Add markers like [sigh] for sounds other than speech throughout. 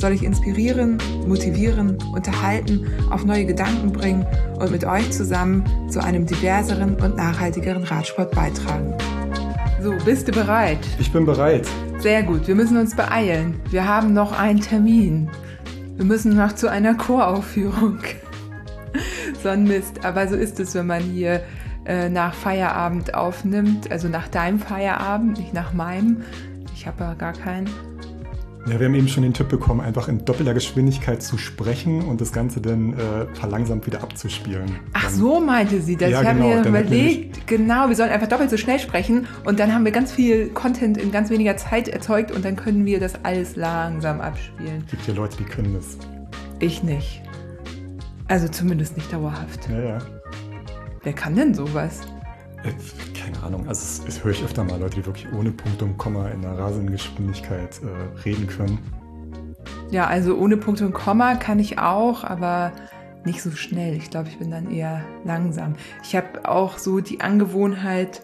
soll ich inspirieren, motivieren, unterhalten, auf neue Gedanken bringen und mit euch zusammen zu einem diverseren und nachhaltigeren Radsport beitragen. So, bist du bereit? Ich bin bereit. Sehr gut, wir müssen uns beeilen. Wir haben noch einen Termin. Wir müssen noch zu einer Choraufführung. [laughs] so ein Mist. Aber so ist es, wenn man hier äh, nach Feierabend aufnimmt. Also nach deinem Feierabend, nicht nach meinem. Ich habe ja gar keinen. Ja, wir haben eben schon den Tipp bekommen, einfach in doppelter Geschwindigkeit zu sprechen und das Ganze dann äh, verlangsamt wieder abzuspielen. Ach dann, so meinte sie das. Ja, ich habe genau, mir überlegt, genau, wir sollen einfach doppelt so schnell sprechen und dann haben wir ganz viel Content in ganz weniger Zeit erzeugt und dann können wir das alles langsam abspielen. Es gibt ja Leute, die können das. Ich nicht. Also zumindest nicht dauerhaft. Ja, ja. Wer kann denn sowas? Äh, keine Ahnung, also das, das höre ich öfter mal, Leute, die wirklich ohne Punkt und Komma in einer rasenden Geschwindigkeit äh, reden können. Ja, also ohne Punkt und Komma kann ich auch, aber nicht so schnell. Ich glaube, ich bin dann eher langsam. Ich habe auch so die Angewohnheit,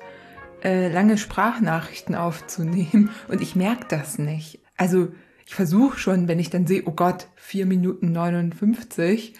äh, lange Sprachnachrichten aufzunehmen [laughs] und ich merke das nicht. Also ich versuche schon, wenn ich dann sehe, oh Gott, 4 Minuten 59,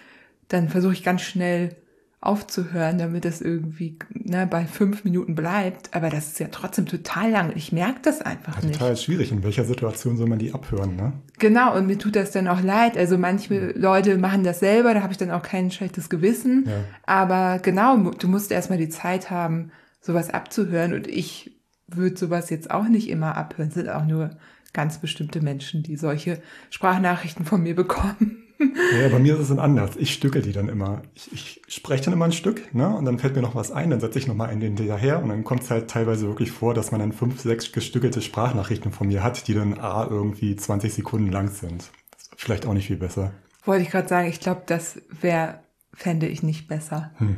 dann versuche ich ganz schnell aufzuhören, damit das irgendwie ne, bei fünf Minuten bleibt. Aber das ist ja trotzdem total lang. Ich merke das einfach ja, nicht. Total schwierig. In welcher Situation soll man die abhören? Ne? Genau, und mir tut das dann auch leid. Also manche ja. Leute machen das selber, da habe ich dann auch kein schlechtes Gewissen. Ja. Aber genau, du musst erstmal die Zeit haben, sowas abzuhören. Und ich würde sowas jetzt auch nicht immer abhören. Es sind auch nur ganz bestimmte Menschen, die solche Sprachnachrichten von mir bekommen. Ja, bei mir ist es dann anders. Ich stücke die dann immer. Ich, ich spreche dann immer ein Stück, ne? Und dann fällt mir noch was ein, dann setze ich nochmal einen hinterher und dann kommt es halt teilweise wirklich vor, dass man dann fünf, sechs gestückelte Sprachnachrichten von mir hat, die dann A irgendwie 20 Sekunden lang sind. vielleicht auch nicht viel besser. Wollte ich gerade sagen, ich glaube, das wäre, fände ich nicht besser. Hm.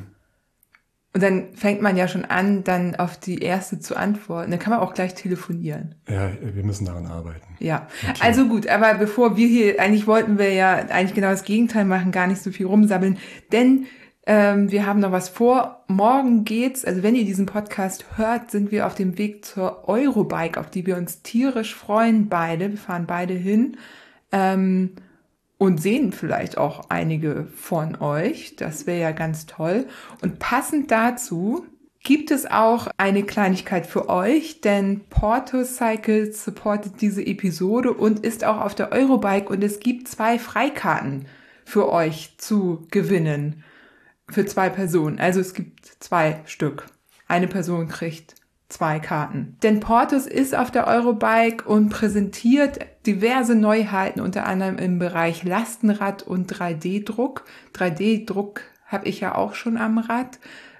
Und dann fängt man ja schon an, dann auf die erste zu antworten. Dann kann man auch gleich telefonieren. Ja, wir müssen daran arbeiten. Ja, okay. also gut, aber bevor wir hier, eigentlich wollten wir ja eigentlich genau das Gegenteil machen, gar nicht so viel rumsammeln, denn ähm, wir haben noch was vor. Morgen geht's, also wenn ihr diesen Podcast hört, sind wir auf dem Weg zur Eurobike, auf die wir uns tierisch freuen, beide. Wir fahren beide hin. Ähm, und sehen vielleicht auch einige von euch. Das wäre ja ganz toll. Und passend dazu gibt es auch eine Kleinigkeit für euch, denn Porto Cycles supportet diese Episode und ist auch auf der Eurobike und es gibt zwei Freikarten für euch zu gewinnen. Für zwei Personen. Also es gibt zwei Stück. Eine Person kriegt zwei Karten. Denn Portus ist auf der Eurobike und präsentiert diverse Neuheiten, unter anderem im Bereich Lastenrad und 3D-Druck. 3D-Druck habe ich ja auch schon am Rad.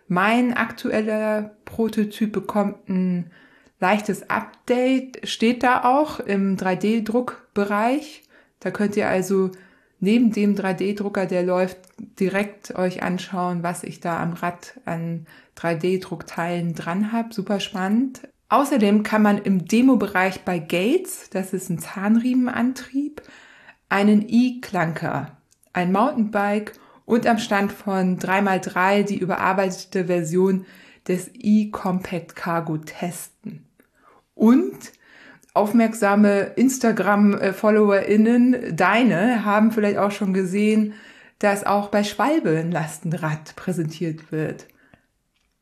Mein aktueller Prototyp bekommt ein leichtes Update, steht da auch im 3D-Druckbereich. Da könnt ihr also neben dem 3D-Drucker, der läuft, direkt euch anschauen, was ich da am Rad an 3D-Druckteilen dran habe. Super spannend. Außerdem kann man im Demo-Bereich bei Gates, das ist ein Zahnriemenantrieb, einen E-Klanker, ein Mountainbike und am Stand von 3x3 die überarbeitete Version des E-Compact Cargo testen. Und aufmerksame Instagram-FollowerInnen, deine, haben vielleicht auch schon gesehen, dass auch bei Schwalbe ein Lastenrad präsentiert wird.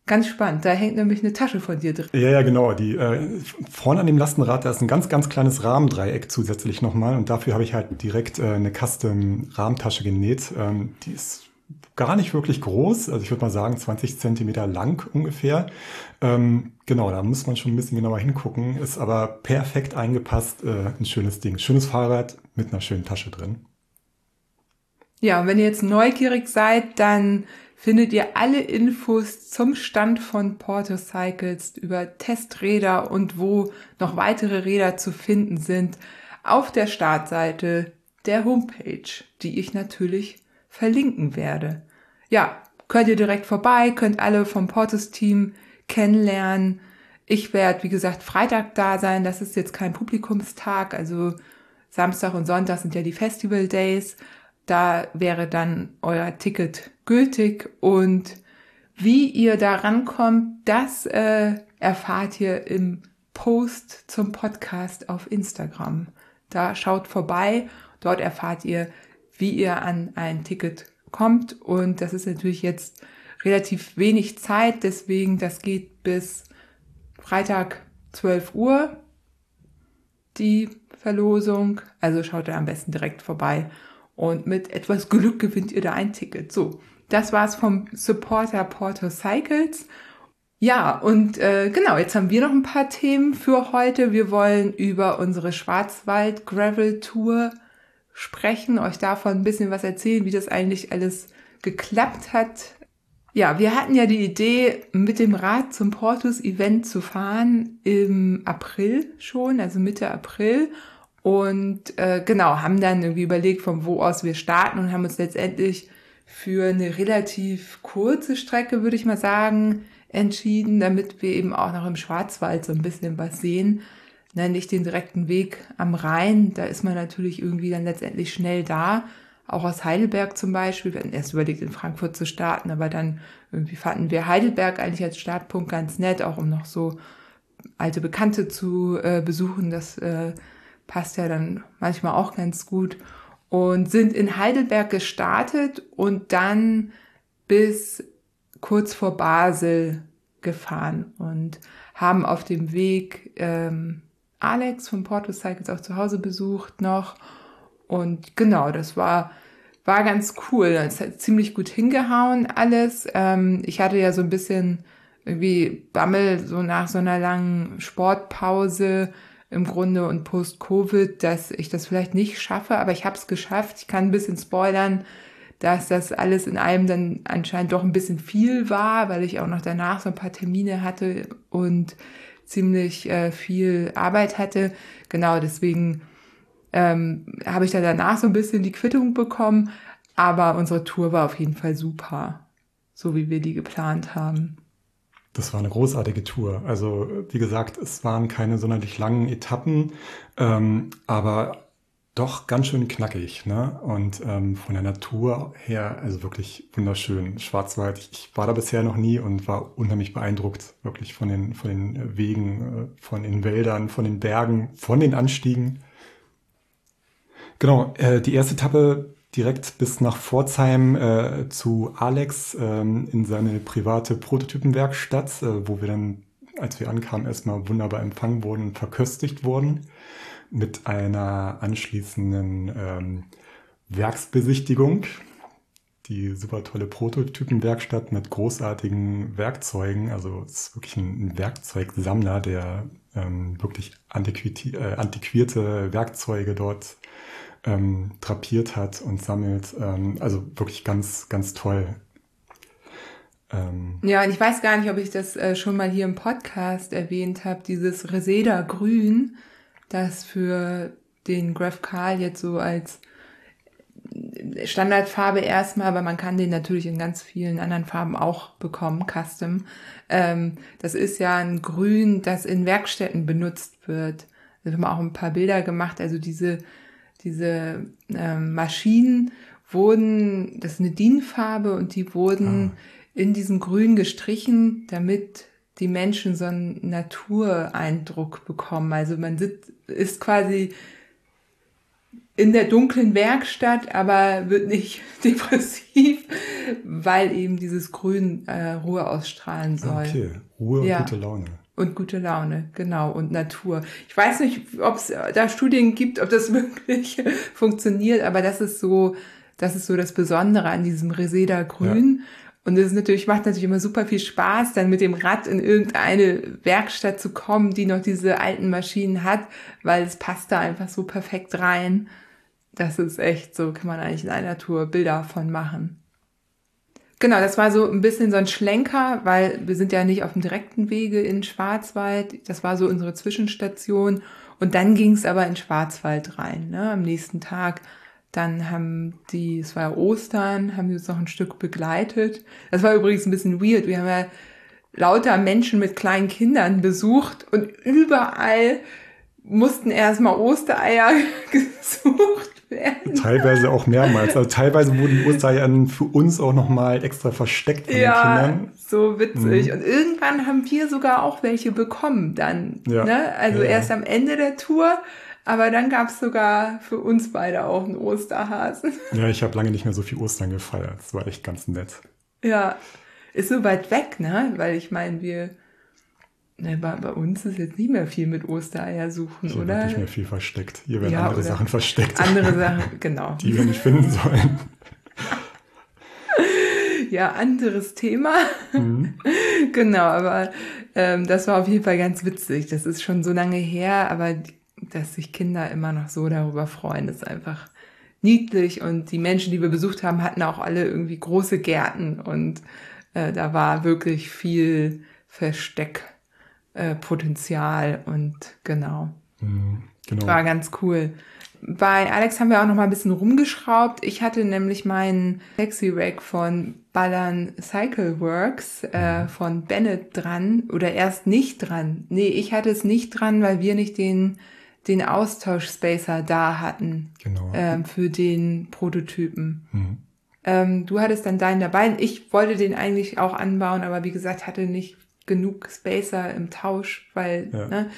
Ganz spannend. Da hängt nämlich eine Tasche von dir drin. Ja, ja, genau. Die äh, vorne an dem Lastenrad, da ist ein ganz, ganz kleines Rahmendreieck zusätzlich nochmal. Und dafür habe ich halt direkt äh, eine Custom-Rahmentasche genäht. Ähm, die ist gar nicht wirklich groß. Also ich würde mal sagen 20 Zentimeter lang ungefähr. Ähm, genau, da muss man schon ein bisschen genauer hingucken. Ist aber perfekt eingepasst. Äh, ein schönes Ding. Schönes Fahrrad mit einer schönen Tasche drin. Ja, und wenn ihr jetzt neugierig seid, dann findet ihr alle Infos zum Stand von Porto Cycles über Testräder und wo noch weitere Räder zu finden sind auf der Startseite der Homepage, die ich natürlich verlinken werde. Ja, könnt ihr direkt vorbei, könnt alle vom Portus-Team kennenlernen. Ich werde, wie gesagt, Freitag da sein. Das ist jetzt kein Publikumstag. Also Samstag und Sonntag sind ja die Festival Days. Da wäre dann euer Ticket gültig und wie ihr da rankommt, das äh, erfahrt ihr im Post zum Podcast auf Instagram. Da schaut vorbei, dort erfahrt ihr, wie ihr an ein Ticket kommt und das ist natürlich jetzt relativ wenig Zeit, deswegen das geht bis Freitag 12 Uhr die Verlosung. Also schaut da am besten direkt vorbei und mit etwas Glück gewinnt ihr da ein Ticket. So, das war's vom Supporter Porto Cycles. Ja, und äh, genau, jetzt haben wir noch ein paar Themen für heute. Wir wollen über unsere Schwarzwald Gravel Tour sprechen, euch davon ein bisschen was erzählen, wie das eigentlich alles geklappt hat. Ja, wir hatten ja die Idee, mit dem Rad zum Portus Event zu fahren im April schon, also Mitte April. Und äh, genau, haben dann irgendwie überlegt, von wo aus wir starten und haben uns letztendlich für eine relativ kurze Strecke, würde ich mal sagen, entschieden, damit wir eben auch noch im Schwarzwald so ein bisschen was sehen. Nein, nicht den direkten Weg am Rhein, da ist man natürlich irgendwie dann letztendlich schnell da. Auch aus Heidelberg zum Beispiel. Wir hatten erst überlegt, in Frankfurt zu starten, aber dann irgendwie fanden wir Heidelberg eigentlich als Startpunkt ganz nett, auch um noch so alte Bekannte zu äh, besuchen. Das äh, passt ja dann manchmal auch ganz gut. Und sind in Heidelberg gestartet und dann bis kurz vor Basel gefahren und haben auf dem Weg ähm, Alex von Porto Cycles auch zu Hause besucht noch. Und genau, das war, war ganz cool. Es hat ziemlich gut hingehauen alles. Ähm, ich hatte ja so ein bisschen irgendwie Bammel so nach so einer langen Sportpause im Grunde und post-Covid, dass ich das vielleicht nicht schaffe, aber ich habe es geschafft. Ich kann ein bisschen spoilern, dass das alles in allem dann anscheinend doch ein bisschen viel war, weil ich auch noch danach so ein paar Termine hatte und ziemlich äh, viel Arbeit hatte. Genau, deswegen ähm, habe ich da danach so ein bisschen die Quittung bekommen. Aber unsere Tour war auf jeden Fall super, so wie wir die geplant haben. Das war eine großartige Tour. Also wie gesagt, es waren keine sonderlich langen Etappen, ähm, aber doch ganz schön knackig. Ne? Und ähm, von der Natur her, also wirklich wunderschön. Schwarzwald, ich, war da bisher noch nie und war unheimlich beeindruckt, wirklich von den, von den Wegen, äh, von den Wäldern, von den Bergen, von den Anstiegen. Genau, äh, die erste Etappe direkt bis nach Pforzheim äh, zu Alex ähm, in seine private Prototypenwerkstatt, äh, wo wir dann, als wir ankamen, erstmal wunderbar empfangen wurden und verköstigt wurden mit einer anschließenden ähm, Werksbesichtigung. Die super tolle Prototypenwerkstatt mit großartigen Werkzeugen. Also es ist wirklich ein, Werkzeugsammler, der ähm, wirklich antiquierte, äh, antiquierte Werkzeuge dort ähm, drapiert hat und sammelt. Ähm, also wirklich ganz, ganz toll. Ähm, ja, und ich weiß gar nicht, ob ich das äh, schon mal hier im Podcast erwähnt habe, dieses Reseda Grün, das für den Graph Carl jetzt so als Standardfarbe erstmal, aber man kann den natürlich in ganz vielen anderen Farben auch bekommen, Custom. Ähm, das ist ja ein Grün, das in Werkstätten benutzt wird. Da haben wir auch ein paar Bilder gemacht. Also diese diese ähm, Maschinen wurden, das ist eine DIN-Farbe und die wurden ah. in diesem Grün gestrichen, damit die Menschen so einen Natureindruck bekommen. Also man sitzt, ist quasi in der dunklen Werkstatt, aber wird nicht [laughs] depressiv, weil eben dieses Grün äh, Ruhe ausstrahlen soll. Okay, Ruhe und ja. gute Laune. Und gute Laune, genau, und Natur. Ich weiß nicht, ob es da Studien gibt, ob das [laughs] wirklich funktioniert, aber das ist so, das ist so das Besondere an diesem Reseda Grün. Ja. Und es natürlich, macht natürlich immer super viel Spaß, dann mit dem Rad in irgendeine Werkstatt zu kommen, die noch diese alten Maschinen hat, weil es passt da einfach so perfekt rein. Das ist echt so, kann man eigentlich in einer Tour Bilder von machen. Genau, das war so ein bisschen so ein Schlenker, weil wir sind ja nicht auf dem direkten Wege in Schwarzwald. Das war so unsere Zwischenstation. Und dann ging es aber in Schwarzwald rein, ne, am nächsten Tag. Dann haben die, es war ja Ostern, haben die uns noch ein Stück begleitet. Das war übrigens ein bisschen weird. Wir haben ja lauter Menschen mit kleinen Kindern besucht und überall mussten erstmal Ostereier [laughs] gesucht werden. Teilweise auch mehrmals. Also teilweise wurden die Ostereier für uns auch nochmal extra versteckt von ja, den Kindern. so witzig. Mhm. Und irgendwann haben wir sogar auch welche bekommen dann. Ja. Ne? Also ja, erst am Ende der Tour. Aber dann gab es sogar für uns beide auch einen Osterhasen. [laughs] Ja, ich habe lange nicht mehr so viel Ostern gefeiert. Das war echt ganz nett. Ja, ist so weit weg, ne? Weil ich meine, wir Ne, bei, bei, uns ist jetzt nicht mehr viel mit Ostereier suchen, Hier oder? Wird nicht mehr viel versteckt. Hier werden ja, andere Sachen versteckt. Andere [laughs] Sachen, genau. Die wir nicht finden sollen. [laughs] ja, anderes Thema. Mhm. genau, aber ähm, das war auf jeden Fall ganz witzig. Das ist schon so lange her, aber dass sich Kinder immer noch so darüber freuen, ist einfach niedlich. Und die Menschen, die wir besucht haben, hatten auch alle irgendwie große Gärten und äh, da war wirklich viel Versteck äh, Potenzial und genau. Mhm, genau. War ganz cool. Bei Alex haben wir auch noch mal ein bisschen rumgeschraubt. Ich hatte nämlich meinen Sexy Rack von Ballern Cycle Works äh, mhm. von Bennett dran oder erst nicht dran. Nee, ich hatte es nicht dran, weil wir nicht den den Austausch-Spacer da hatten genau. ähm, für den Prototypen. Mhm. Ähm, du hattest dann deinen dabei. Ich wollte den eigentlich auch anbauen, aber wie gesagt, hatte nicht genug Spacer im Tausch, weil ja. ne,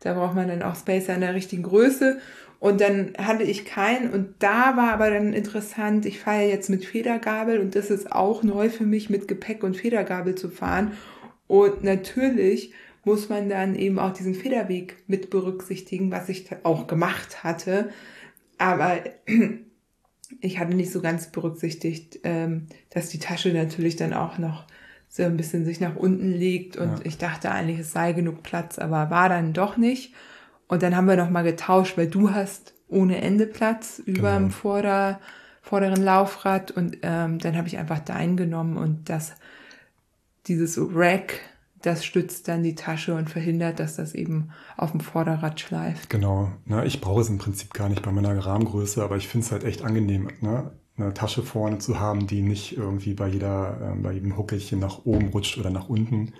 da braucht man dann auch Spacer in der richtigen Größe. Und dann hatte ich keinen und da war aber dann interessant, ich fahre jetzt mit Federgabel und das ist auch neu für mich, mit Gepäck und Federgabel zu fahren. Und natürlich muss man dann eben auch diesen Federweg mit berücksichtigen, was ich auch gemacht hatte. Aber [clears throat] ich hatte nicht so ganz berücksichtigt, ähm, dass die Tasche natürlich dann auch noch so ein bisschen sich nach unten legt und ja. ich dachte eigentlich, es sei genug Platz, aber war dann doch nicht. Und dann haben wir nochmal getauscht, weil du hast ohne Ende Platz über genau. dem Vorder, vorderen Laufrad und ähm, dann habe ich einfach dein genommen und das, dieses Rack, das stützt dann die Tasche und verhindert, dass das eben auf dem Vorderrad schleift. Genau. Na, ich brauche es im Prinzip gar nicht bei meiner Rahmengröße, aber ich finde es halt echt angenehm. Ne? eine Tasche vorne zu haben, die nicht irgendwie bei jeder, äh, bei jedem Huckelchen nach oben rutscht oder nach unten.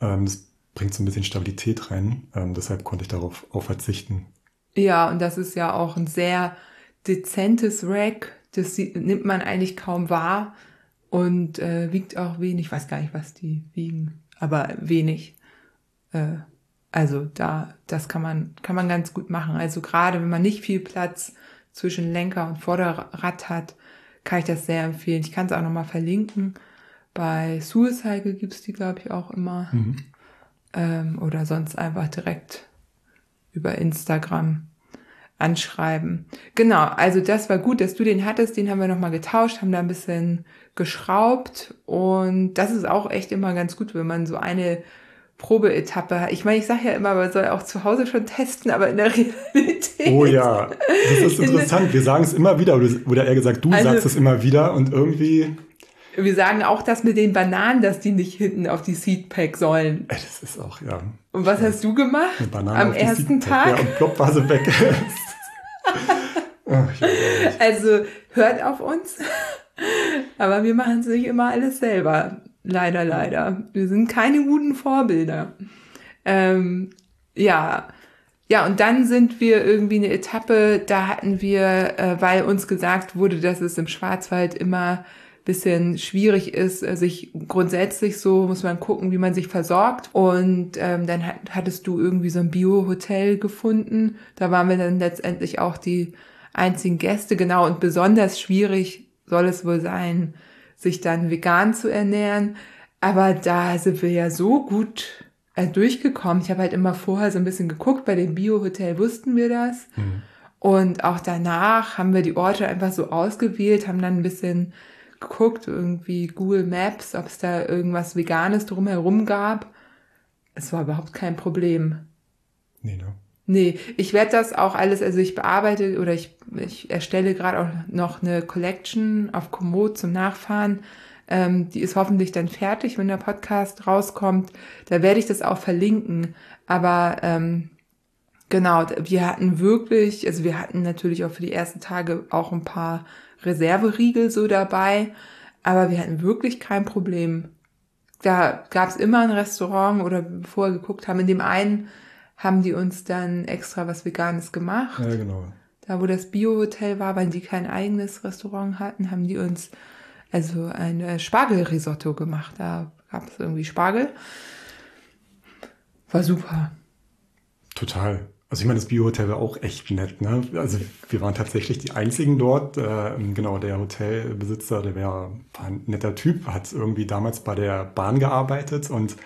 Ähm, das bringt so ein bisschen Stabilität rein. Ähm, deshalb konnte ich darauf auch verzichten. Ja, und das ist ja auch ein sehr dezentes Rack. Das nimmt man eigentlich kaum wahr und äh, wiegt auch wenig. Ich weiß gar nicht, was die wiegen, aber wenig. Äh, also da, das kann man, kann man ganz gut machen. Also gerade wenn man nicht viel Platz zwischen Lenker und Vorderrad hat, kann ich das sehr empfehlen. Ich kann es auch nochmal verlinken. Bei Suicide gibt's die, glaube ich, auch immer. Mhm. Ähm, oder sonst einfach direkt über Instagram anschreiben. Genau, also das war gut, dass du den hattest. Den haben wir nochmal getauscht, haben da ein bisschen geschraubt. Und das ist auch echt immer ganz gut, wenn man so eine Probeetappe. Ich meine, ich sage ja immer, man soll auch zu Hause schon testen, aber in der [laughs] Realität. Oh ja, das ist interessant. Wir sagen es immer wieder, oder eher gesagt, du also, sagst es immer wieder und irgendwie. Wir sagen auch das mit den Bananen, dass die nicht hinten auf die Seedpack sollen. Das ist auch, ja. Und was hast du gemacht? Eine Banane Am ersten Tag? Ja, und plopp war sie weg. [laughs] also hört auf uns. Aber wir machen es nicht immer alles selber. Leider, leider. Wir sind keine guten Vorbilder. Ähm, ja. Ja, und dann sind wir irgendwie eine Etappe, da hatten wir, äh, weil uns gesagt wurde, dass es im Schwarzwald immer bisschen schwierig ist, äh, sich grundsätzlich so muss man gucken, wie man sich versorgt. Und ähm, dann hat, hattest du irgendwie so ein Bio-Hotel gefunden. Da waren wir dann letztendlich auch die einzigen Gäste, genau. Und besonders schwierig soll es wohl sein, sich dann vegan zu ernähren. Aber da sind wir ja so gut äh, durchgekommen. Ich habe halt immer vorher so ein bisschen geguckt, bei dem Bio-Hotel wussten wir das. Mhm. Und auch danach haben wir die Orte einfach so ausgewählt, haben dann ein bisschen geguckt, irgendwie Google Maps, ob es da irgendwas Veganes drumherum gab. Es war überhaupt kein Problem. Nee, ne? Nee, ich werde das auch alles, also ich bearbeite oder ich, ich erstelle gerade auch noch eine Collection auf Komoot zum Nachfahren. Ähm, die ist hoffentlich dann fertig, wenn der Podcast rauskommt. Da werde ich das auch verlinken. Aber ähm, Genau, wir hatten wirklich, also wir hatten natürlich auch für die ersten Tage auch ein paar Reserveriegel so dabei, aber wir hatten wirklich kein Problem. Da gab es immer ein Restaurant oder bevor wir geguckt haben, in dem einen haben die uns dann extra was Veganes gemacht. Ja, genau. Da, wo das Bio-Hotel war, weil die kein eigenes Restaurant hatten, haben die uns also ein äh, Spargelrisotto gemacht. Da gab es irgendwie Spargel. War super. Total. Also ich meine, das Bio-Hotel war auch echt nett. Ne? Also wir waren tatsächlich die einzigen dort. Äh, genau, der Hotelbesitzer, der wär, war ein netter Typ, hat irgendwie damals bei der Bahn gearbeitet und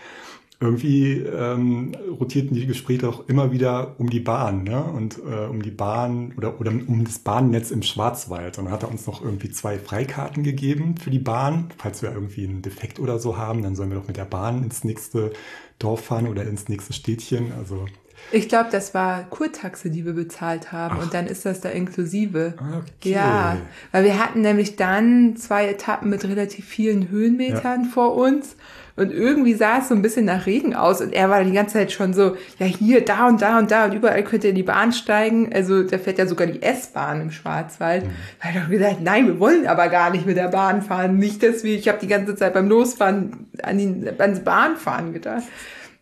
irgendwie ähm, rotierten die Gespräche auch immer wieder um die Bahn, ne? Und äh, um die Bahn oder, oder um das Bahnnetz im Schwarzwald. Und dann hat er uns noch irgendwie zwei Freikarten gegeben für die Bahn. Falls wir irgendwie einen Defekt oder so haben, dann sollen wir doch mit der Bahn ins nächste Dorf fahren oder ins nächste Städtchen. Also Ich glaube, das war Kurtaxe, die wir bezahlt haben. Ach. Und dann ist das da inklusive. Ah, okay. Ja, weil wir hatten nämlich dann zwei Etappen mit relativ vielen Höhenmetern vor uns. Und irgendwie sah es so ein bisschen nach Regen aus. Und er war die ganze Zeit schon so, ja, hier, da und da und da und überall könnt ihr in die Bahn steigen. Also da fährt ja sogar die S-Bahn im Schwarzwald. Da habe ich doch gesagt, nein, wir wollen aber gar nicht mit der Bahn fahren. Nicht, dass wir, ich habe die ganze Zeit beim Losfahren an die, ans Bahnfahren gedacht.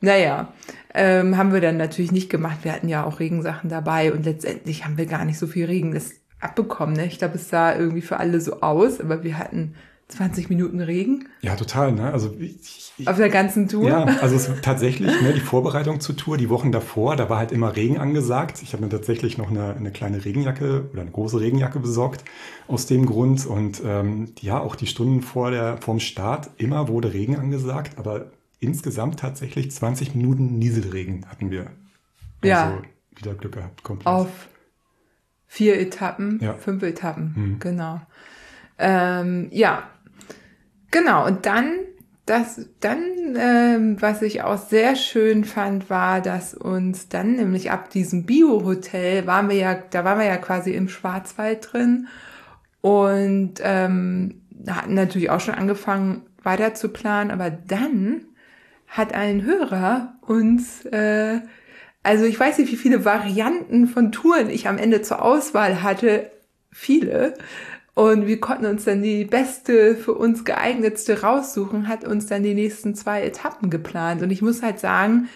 Naja, ähm, haben wir dann natürlich nicht gemacht. Wir hatten ja auch Regensachen dabei und letztendlich haben wir gar nicht so viel Regen das abbekommen. Ne? Ich glaube, es sah irgendwie für alle so aus, aber wir hatten 20 Minuten Regen Ja, total. Ne? Also ich, ich, auf der ganzen Tour. Ja, also es tatsächlich ne, die Vorbereitung zur Tour, die Wochen davor, da war halt immer Regen angesagt. Ich habe mir tatsächlich noch eine, eine kleine Regenjacke oder eine große Regenjacke besorgt aus dem Grund. Und ähm, ja, auch die Stunden vor der vorm Start immer wurde Regen angesagt, aber insgesamt tatsächlich 20 Minuten Nieselregen hatten wir. Also Ja. wieder Glück gehabt, komplett. Auf vier Etappen, Ja. fünf Etappen, Mhm. genau. Ähm, ja, genau. Und dann, das, dann, ähm, was ich auch sehr schön fand, war, dass uns dann nämlich ab diesem Bio-Hotel waren wir ja, da waren wir ja quasi im Schwarzwald drin und ähm, hatten natürlich auch schon angefangen weiter zu planen, aber dann hat ein Hörer uns, äh, also ich weiß nicht, wie viele Varianten von Touren ich am Ende zur Auswahl hatte, viele. Und wir konnten uns dann die beste, für uns geeignetste raussuchen, hat uns dann die nächsten zwei Etappen geplant. Und ich muss halt sagen,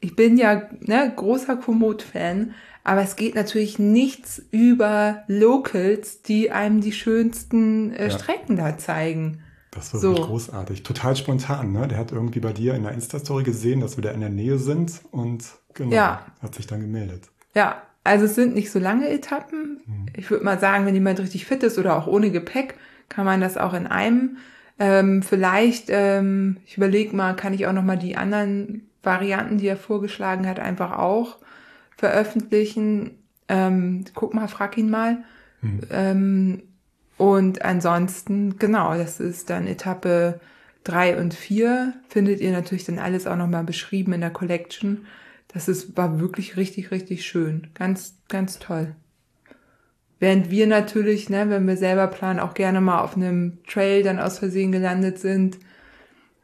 ich bin ja ne, großer Komoot-Fan, aber es geht natürlich nichts über Locals, die einem die schönsten äh, Ja. Strecken da zeigen. Das war So. wirklich großartig. Total spontan, ne? Der hat irgendwie bei dir in der Insta-Story gesehen, dass wir da in der Nähe sind und genau, Ja. hat sich dann gemeldet. Ja, also es sind nicht so lange Etappen. Ich würde mal sagen, wenn jemand richtig fit ist oder auch ohne Gepäck, kann man das auch in einem. Ähm, vielleicht, ähm, ich überlege mal, kann ich auch noch mal die anderen Varianten, die er vorgeschlagen hat, einfach auch veröffentlichen. Ähm, guck mal, frag ihn mal. Ähm, und ansonsten, genau, das ist dann Etappe drei und vier Findet ihr natürlich dann alles auch nochmal beschrieben in der Collection. Das ist, war wirklich richtig, richtig schön. Ganz, ganz toll. Während wir natürlich, ne, wenn wir selber planen, auch gerne mal auf einem Trail dann aus Versehen gelandet sind,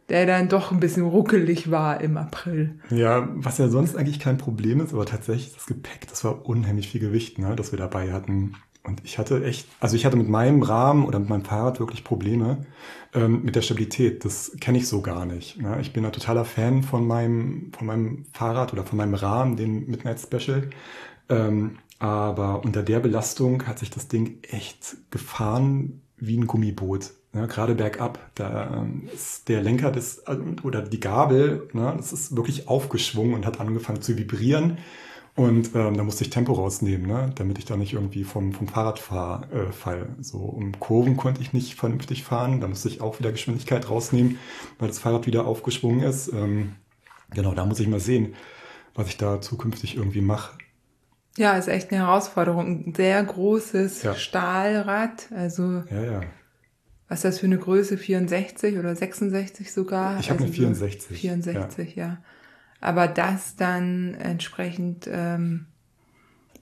der dann doch ein bisschen ruckelig war im April. Ja, was ja sonst eigentlich kein Problem ist, aber tatsächlich das Gepäck, das war unheimlich viel Gewicht, ne, das wir dabei hatten. Und ich hatte echt, also ich hatte mit meinem Rahmen oder mit meinem Fahrrad wirklich Probleme ähm, mit der Stabilität. Das kenne ich so gar nicht. Ne? Ich bin ein totaler Fan von meinem, von meinem Fahrrad oder von meinem Rahmen, dem Midnight Special. Ähm, aber unter der Belastung hat sich das Ding echt gefahren wie ein Gummiboot. Ne? Gerade bergab, da ähm, ist der Lenker des, äh, oder die Gabel, ne? das ist wirklich aufgeschwungen und hat angefangen zu vibrieren. Und ähm, da musste ich Tempo rausnehmen, ne? damit ich da nicht irgendwie vom, vom Fahrrad fahr, äh, fall. So um Kurven konnte ich nicht vernünftig fahren. Da musste ich auch wieder Geschwindigkeit rausnehmen, weil das Fahrrad wieder aufgeschwungen ist. Ähm, genau, da muss ich mal sehen, was ich da zukünftig irgendwie mache. Ja, ist echt eine Herausforderung. Ein sehr großes Ja. Stahlrad. Also, Ja, ja. was ist das für eine Größe? 64 oder 66 sogar? Ich habe eine Also so 64. 64, ja. Aber das dann entsprechend ähm,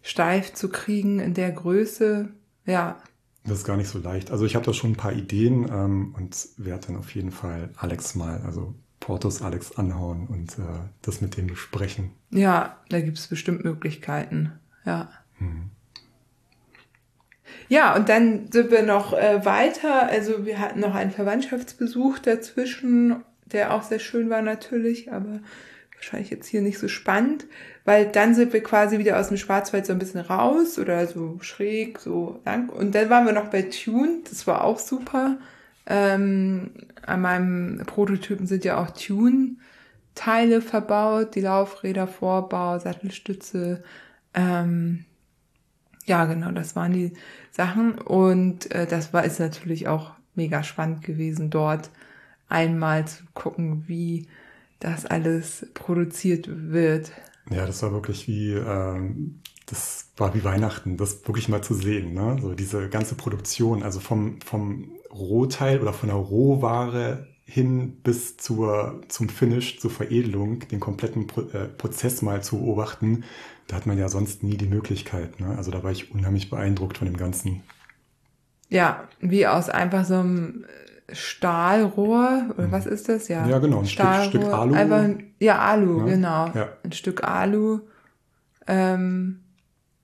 steif zu kriegen in der Größe, ja, Das ist gar nicht so leicht. Also ich habe da schon ein paar Ideen ähm, und werde dann auf jeden Fall Alex mal, also Portos Alex anhauen und äh, das mit dem besprechen. Ja, da gibt es bestimmt Möglichkeiten. Ja. Hm. Ja, und dann sind wir noch äh, weiter. Also wir hatten noch einen Verwandtschaftsbesuch dazwischen, der auch sehr schön war natürlich, aber wahrscheinlich jetzt hier nicht so spannend, weil dann sind wir quasi wieder aus dem Schwarzwald so ein bisschen raus oder so schräg, so lang. Und dann waren wir noch bei Tune, das war auch super. Ähm, an meinem Prototypen sind ja auch Tune-Teile verbaut, die Laufräder, Vorbau, Sattelstütze. Ähm, ja, genau, das waren die Sachen. Und äh, das war ist natürlich auch mega spannend gewesen, dort einmal zu gucken, wie das alles produziert wird. Ja, das war wirklich wie, ähm, das war wie Weihnachten, das wirklich mal zu sehen, ne? So diese ganze Produktion, also vom, vom Rohteil oder von der Rohware hin bis zur, zum Finish, zur Veredelung, den kompletten Pro äh, Prozess mal zu beobachten, da hat man ja sonst nie die Möglichkeit. Ne? Also da war ich unheimlich beeindruckt von dem Ganzen. Ja, wie aus einfach so einem Stahlrohr, oder was ist das? Ja, ja genau, ein Stahlrohr, Stück, Stück Alu. Einfach, ja, Alu, ja. genau. Ja. Ein Stück Alu, ähm,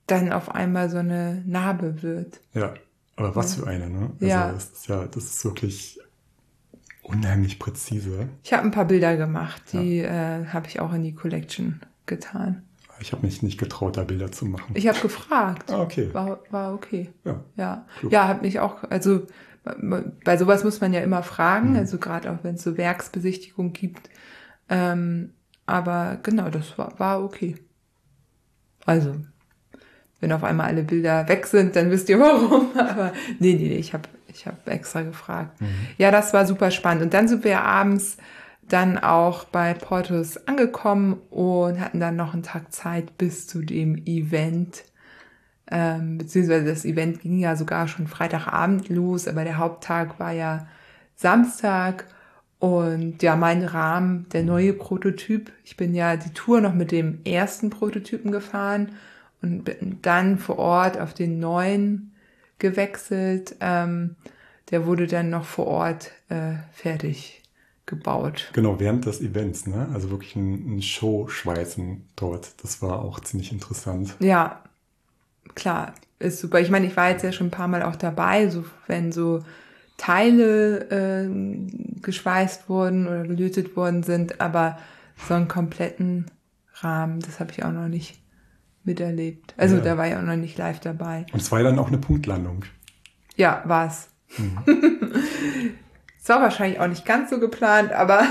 dann auf einmal so eine Narbe wird. Ja, aber was für eine, ne? Also ja. Das ist ja, das ist wirklich unheimlich präzise. Ich habe ein paar Bilder gemacht, die äh, habe ich auch in die Collection getan. Ich habe mich nicht getraut, da Bilder zu machen. Ich habe gefragt. Ah, okay. War, war okay. Ja. Ja, ja habe mich auch, also bei sowas muss man ja immer fragen, mhm. also gerade auch wenn es so Werksbesichtigung gibt. Ähm, aber genau, das war, war okay. Also, wenn auf einmal alle Bilder weg sind, dann wisst ihr warum. [laughs] Aber nee, nee, nee, ich habe ich hab extra gefragt. Mhm. Ja, das war super spannend. Und dann sind wir abends dann auch bei Portos angekommen und hatten dann noch einen Tag Zeit bis zu dem Event. Ähm, beziehungsweise das Event ging ja sogar schon Freitagabend los, aber der Haupttag war ja Samstag. Und ja, mein Rahmen, der neue Prototyp. Ich bin ja die Tour noch mit dem ersten Prototypen gefahren und bin dann vor Ort auf den neuen gewechselt. Ähm, der wurde dann noch vor Ort äh, fertig gebaut. Genau, während des Events, ne? Also wirklich ein, ein Show-Schweißen dort. Das war auch ziemlich interessant. Ja, klar, ist super. Ich meine, ich war jetzt ja schon ein paar Mal auch dabei, so wenn so Teile äh, geschweißt wurden oder gelötet worden sind, aber so einen kompletten Rahmen, das habe ich auch noch nicht miterlebt. Also ja. da war ich auch noch nicht live dabei. Und es war ja dann auch eine Punktlandung. Ja, war's. Mhm. [laughs] Es war wahrscheinlich auch nicht ganz so geplant, aber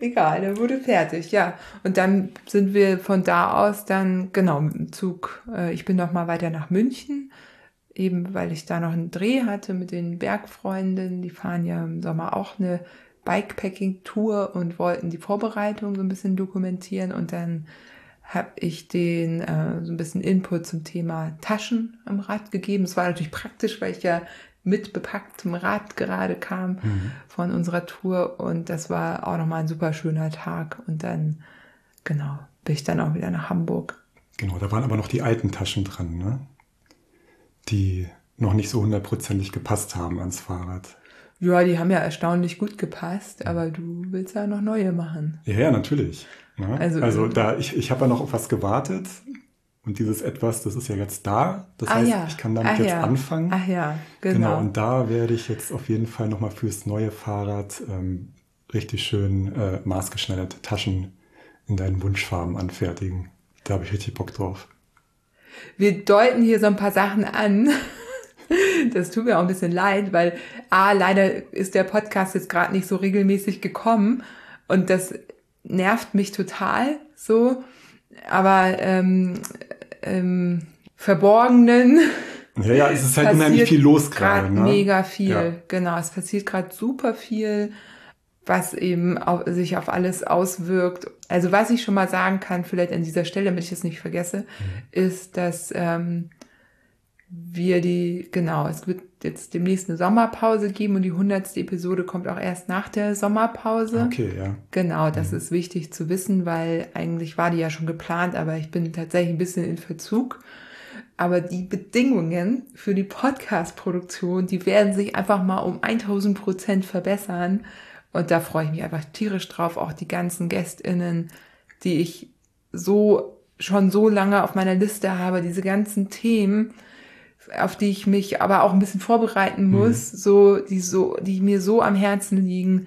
egal, er wurde fertig, ja. Und dann sind wir von da aus dann, genau, mit dem Zug, äh, ich bin noch mal weiter nach München, eben weil ich da noch einen Dreh hatte mit den Bergfreunden. Die fahren ja im Sommer auch eine Bikepacking-Tour und wollten die Vorbereitung so ein bisschen dokumentieren. Und dann habe ich den äh, so ein bisschen Input zum Thema Taschen am Rad gegeben. Es war natürlich praktisch, weil ich ja mit bepacktem Rad gerade kam mhm. von unserer Tour und das war auch nochmal ein super schöner Tag und dann, genau, bin ich dann auch wieder nach Hamburg. Genau, da waren aber noch die alten Taschen dran, ne? Die noch nicht so hundertprozentig gepasst haben ans Fahrrad. Ja, die haben ja erstaunlich gut gepasst, aber du willst ja noch neue machen. Ja, ja natürlich. Ne? also, also da, ich, ich habe ja noch auf was gewartet und dieses etwas, das ist ja jetzt da. Das ah, heißt, ja. ich kann damit Ach, jetzt ja. anfangen. Ach ja, genau. Genau, und da werde ich jetzt auf jeden Fall nochmal fürs neue Fahrrad ähm, richtig schön äh, maßgeschneiderte Taschen in deinen Wunschfarben anfertigen. Da habe ich richtig Bock drauf. Wir deuten hier so ein paar Sachen an. [laughs] Das tut mir auch ein bisschen leid, weil A, leider ist der Podcast jetzt gerade nicht so regelmäßig gekommen und das nervt mich total so. Aber ähm, ähm, Verborgenen. Ja, ja, es ist halt unheimlich viel los gerade. Ne? Mega viel, ja. genau. Es passiert gerade super viel, was eben auf, sich auf alles auswirkt. Also was ich schon mal sagen kann, vielleicht an dieser Stelle, damit ich es nicht vergesse, mhm. ist, dass ähm, wir die, genau, es wird jetzt demnächst eine Sommerpause geben und die hundertste Episode kommt auch erst nach der Sommerpause. Okay, ja. Genau, das mhm. ist wichtig zu wissen, weil eigentlich war die ja schon geplant, aber ich bin tatsächlich ein bisschen in Verzug. Aber die Bedingungen für die Podcast-Produktion, die werden sich einfach mal um 1000 Prozent verbessern. Und da freue ich mich einfach tierisch drauf. Auch die ganzen GästInnen, die ich so schon so lange auf meiner Liste habe, diese ganzen Themen, auf die ich mich aber auch ein bisschen vorbereiten mhm. muss, mhm. so, die so, die mir so am Herzen liegen,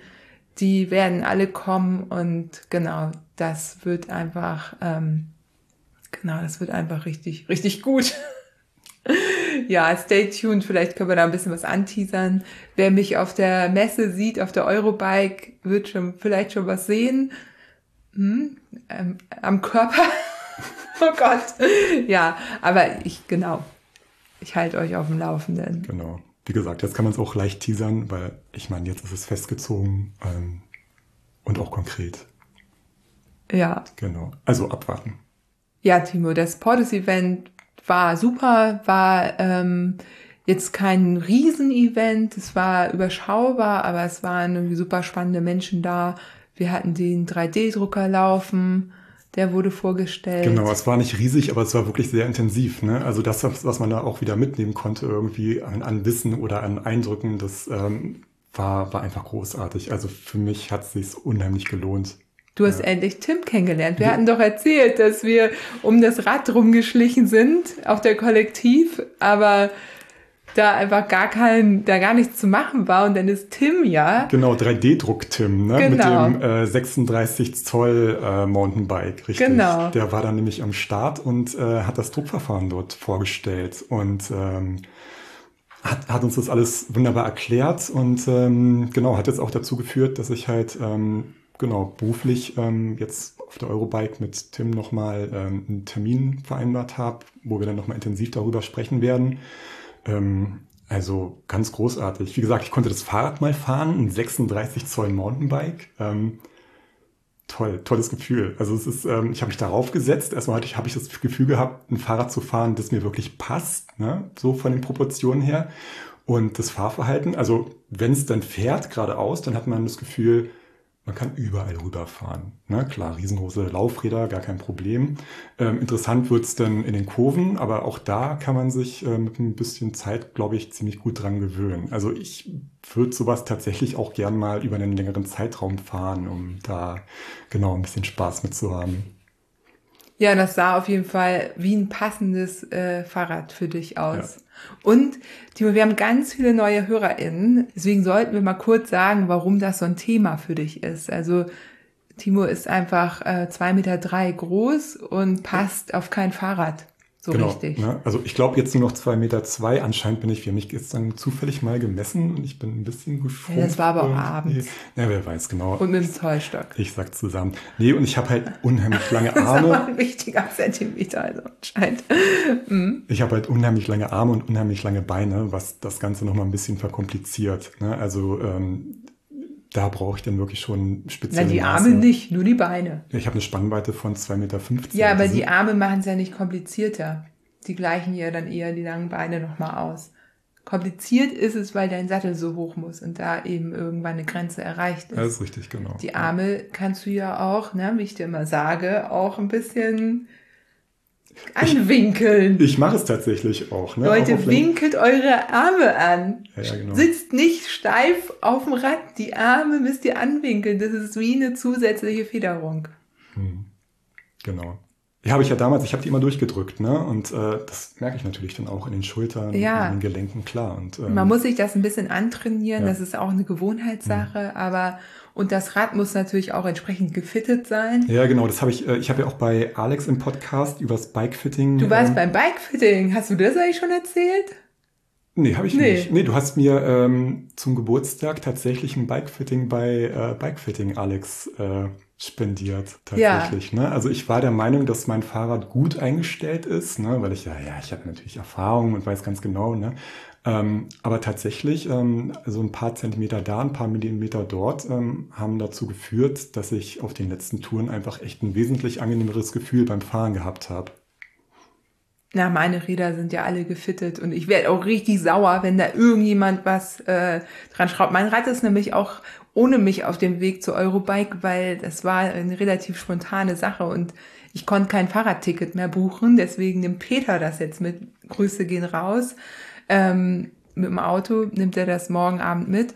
die werden alle kommen und genau, das wird einfach, ähm, genau, das wird einfach richtig, richtig gut. [laughs] ja, stay tuned. Vielleicht können wir da ein bisschen was anteasern. Wer mich auf der Messe sieht, auf der Eurobike, wird schon vielleicht schon was sehen. Hm? Ähm, am Körper. [laughs] oh Gott. Ja, aber ich, genau. Ich halte euch auf dem Laufenden. Genau. Wie gesagt, jetzt kann man es auch leicht teasern, weil ich meine, jetzt ist es festgezogen ähm, und auch konkret. Ja. Genau. Also abwarten. Ja, Timo, das Portis-Event war super, war ähm, jetzt kein Riesenevent, es war überschaubar, aber es waren irgendwie super spannende Menschen da. Wir hatten den 3D-Drucker laufen, der wurde vorgestellt. Genau, es war nicht riesig, aber es war wirklich sehr intensiv. Ne? Also das, was man da auch wieder mitnehmen konnte, irgendwie an, an Wissen oder an Eindrücken, das ähm, war, war einfach großartig. Also für mich hat es sich unheimlich gelohnt. Du hast ja. endlich Tim kennengelernt. Wir ja. hatten doch erzählt, dass wir um das Rad rumgeschlichen sind, auf der Kollektiv, aber da einfach gar kein, da gar nichts zu machen war und dann ist Tim ja. Genau, 3D-Druck-Tim, ne? Genau. Mit dem äh, 36 Zoll äh, Mountainbike, richtig. Genau. Der war dann nämlich am Start und äh, hat das Druckverfahren dort vorgestellt und ähm, hat, hat uns das alles wunderbar erklärt und ähm, genau, hat jetzt auch dazu geführt, dass ich halt ähm, genau, beruflich ähm, jetzt auf der Eurobike mit Tim nochmal ähm, einen Termin vereinbart habe, wo wir dann nochmal intensiv darüber sprechen werden. Ähm, also ganz großartig. Wie gesagt, ich konnte das Fahrrad mal fahren, ein 36 Zoll Mountainbike. Ähm, toll, tolles Gefühl. Also es ist, ähm, ich habe mich darauf gesetzt. Erstmal hatte ich, habe ich das Gefühl gehabt, ein Fahrrad zu fahren, das mir wirklich passt, ne? so von den Proportionen her. Und das Fahrverhalten, also wenn es dann fährt geradeaus, dann hat man das Gefühl, man kann überall rüberfahren. Ne? Klar, riesengroße Laufräder, gar kein Problem. Ähm, interessant wird's dann in den Kurven, aber auch da kann man sich äh, mit ein bisschen Zeit, glaube ich, ziemlich gut dran gewöhnen. Also ich würde sowas tatsächlich auch gern mal über einen längeren Zeitraum fahren, um da genau ein bisschen Spaß mit zu haben. Ja, das sah auf jeden Fall wie ein passendes äh, Fahrrad für dich aus. Ja. Und Timo, wir haben ganz viele neue HörerInnen. Deswegen sollten wir mal kurz sagen, warum das so ein Thema für dich ist. Also Timo ist einfach äh, zwei Meter drei groß und passt auf kein Fahrrad so genau, richtig. Ne? Also ich glaube jetzt nur noch zwei Meter. zwei. Anscheinend bin ich, wir haben mich gestern zufällig mal gemessen und ich bin ein bisschen geschrumpft. Ja, das war aber auch abends. Ja, wer weiß genau. Und mit dem Zollstock. Ich sag zusammen. Nee, und ich habe halt unheimlich lange Arme. [laughs] das ist ein wichtiger Zentimeter, also anscheinend. Mhm. Ich habe halt unheimlich lange Arme und unheimlich lange Beine, was das Ganze nochmal ein bisschen verkompliziert. Ne? Also ähm, da brauche ich dann wirklich schon spezielle Na, die Arme Maße. nicht, nur die Beine. Ich habe eine Spannweite von 2,15 Meter. Ja, aber die Arme machen es ja nicht komplizierter. Die gleichen ja dann eher die langen Beine nochmal aus. Kompliziert ist es, weil dein Sattel so hoch muss und da eben irgendwann eine Grenze erreicht ist. Das ist richtig, genau. Die Arme kannst du ja auch, ne, wie ich dir immer sage, auch ein bisschen anwinkeln. Ich, ich mache es tatsächlich auch. Ne? Leute, auch winkelt eure Arme an. Ja, ja, genau. Sitzt nicht steif auf dem Rad. Die Arme müsst ihr anwinkeln. Das ist wie eine zusätzliche Federung. Hm. Genau. Die habe ich ja damals, ich habe die immer durchgedrückt, ne? Und äh, das merke ich natürlich dann auch in den Schultern, ja. in den Gelenken, klar. Und, ähm, Man muss sich das ein bisschen antrainieren, ja. das ist auch eine Gewohnheitssache, mhm. aber und das Rad muss natürlich auch entsprechend gefittet sein. Ja, genau. Das habe ich. Äh, ich habe ja auch bei Alex im Podcast über das Bikefitting. Du warst ähm, beim Bikefitting. Hast du das eigentlich schon erzählt? Nee, habe ich nee. nicht. Nee, du hast mir ähm, zum Geburtstag tatsächlich ein Bikefitting bei äh, Bikefitting Alex äh, spendiert tatsächlich. Ja. Ne? Also ich war der Meinung, dass mein Fahrrad gut eingestellt ist, ne? weil ich ja, ja, ich habe natürlich Erfahrung und weiß ganz genau, ne? Ähm, aber tatsächlich, ähm, so ein paar Zentimeter da, ein paar Millimeter dort, ähm, haben dazu geführt, dass ich auf den letzten Touren einfach echt ein wesentlich angenehmeres Gefühl beim Fahren gehabt habe. Na, meine Räder sind ja alle gefittet und ich werde auch richtig sauer, wenn da irgendjemand was äh, dran schraubt. Mein Rad ist nämlich auch ohne mich auf dem Weg zur Eurobike, weil das war eine relativ spontane Sache und ich konnte kein Fahrradticket mehr buchen. Deswegen nimmt Peter das jetzt mit. Grüße gehen raus. Ähm, mit dem Auto nimmt er das morgen Abend mit.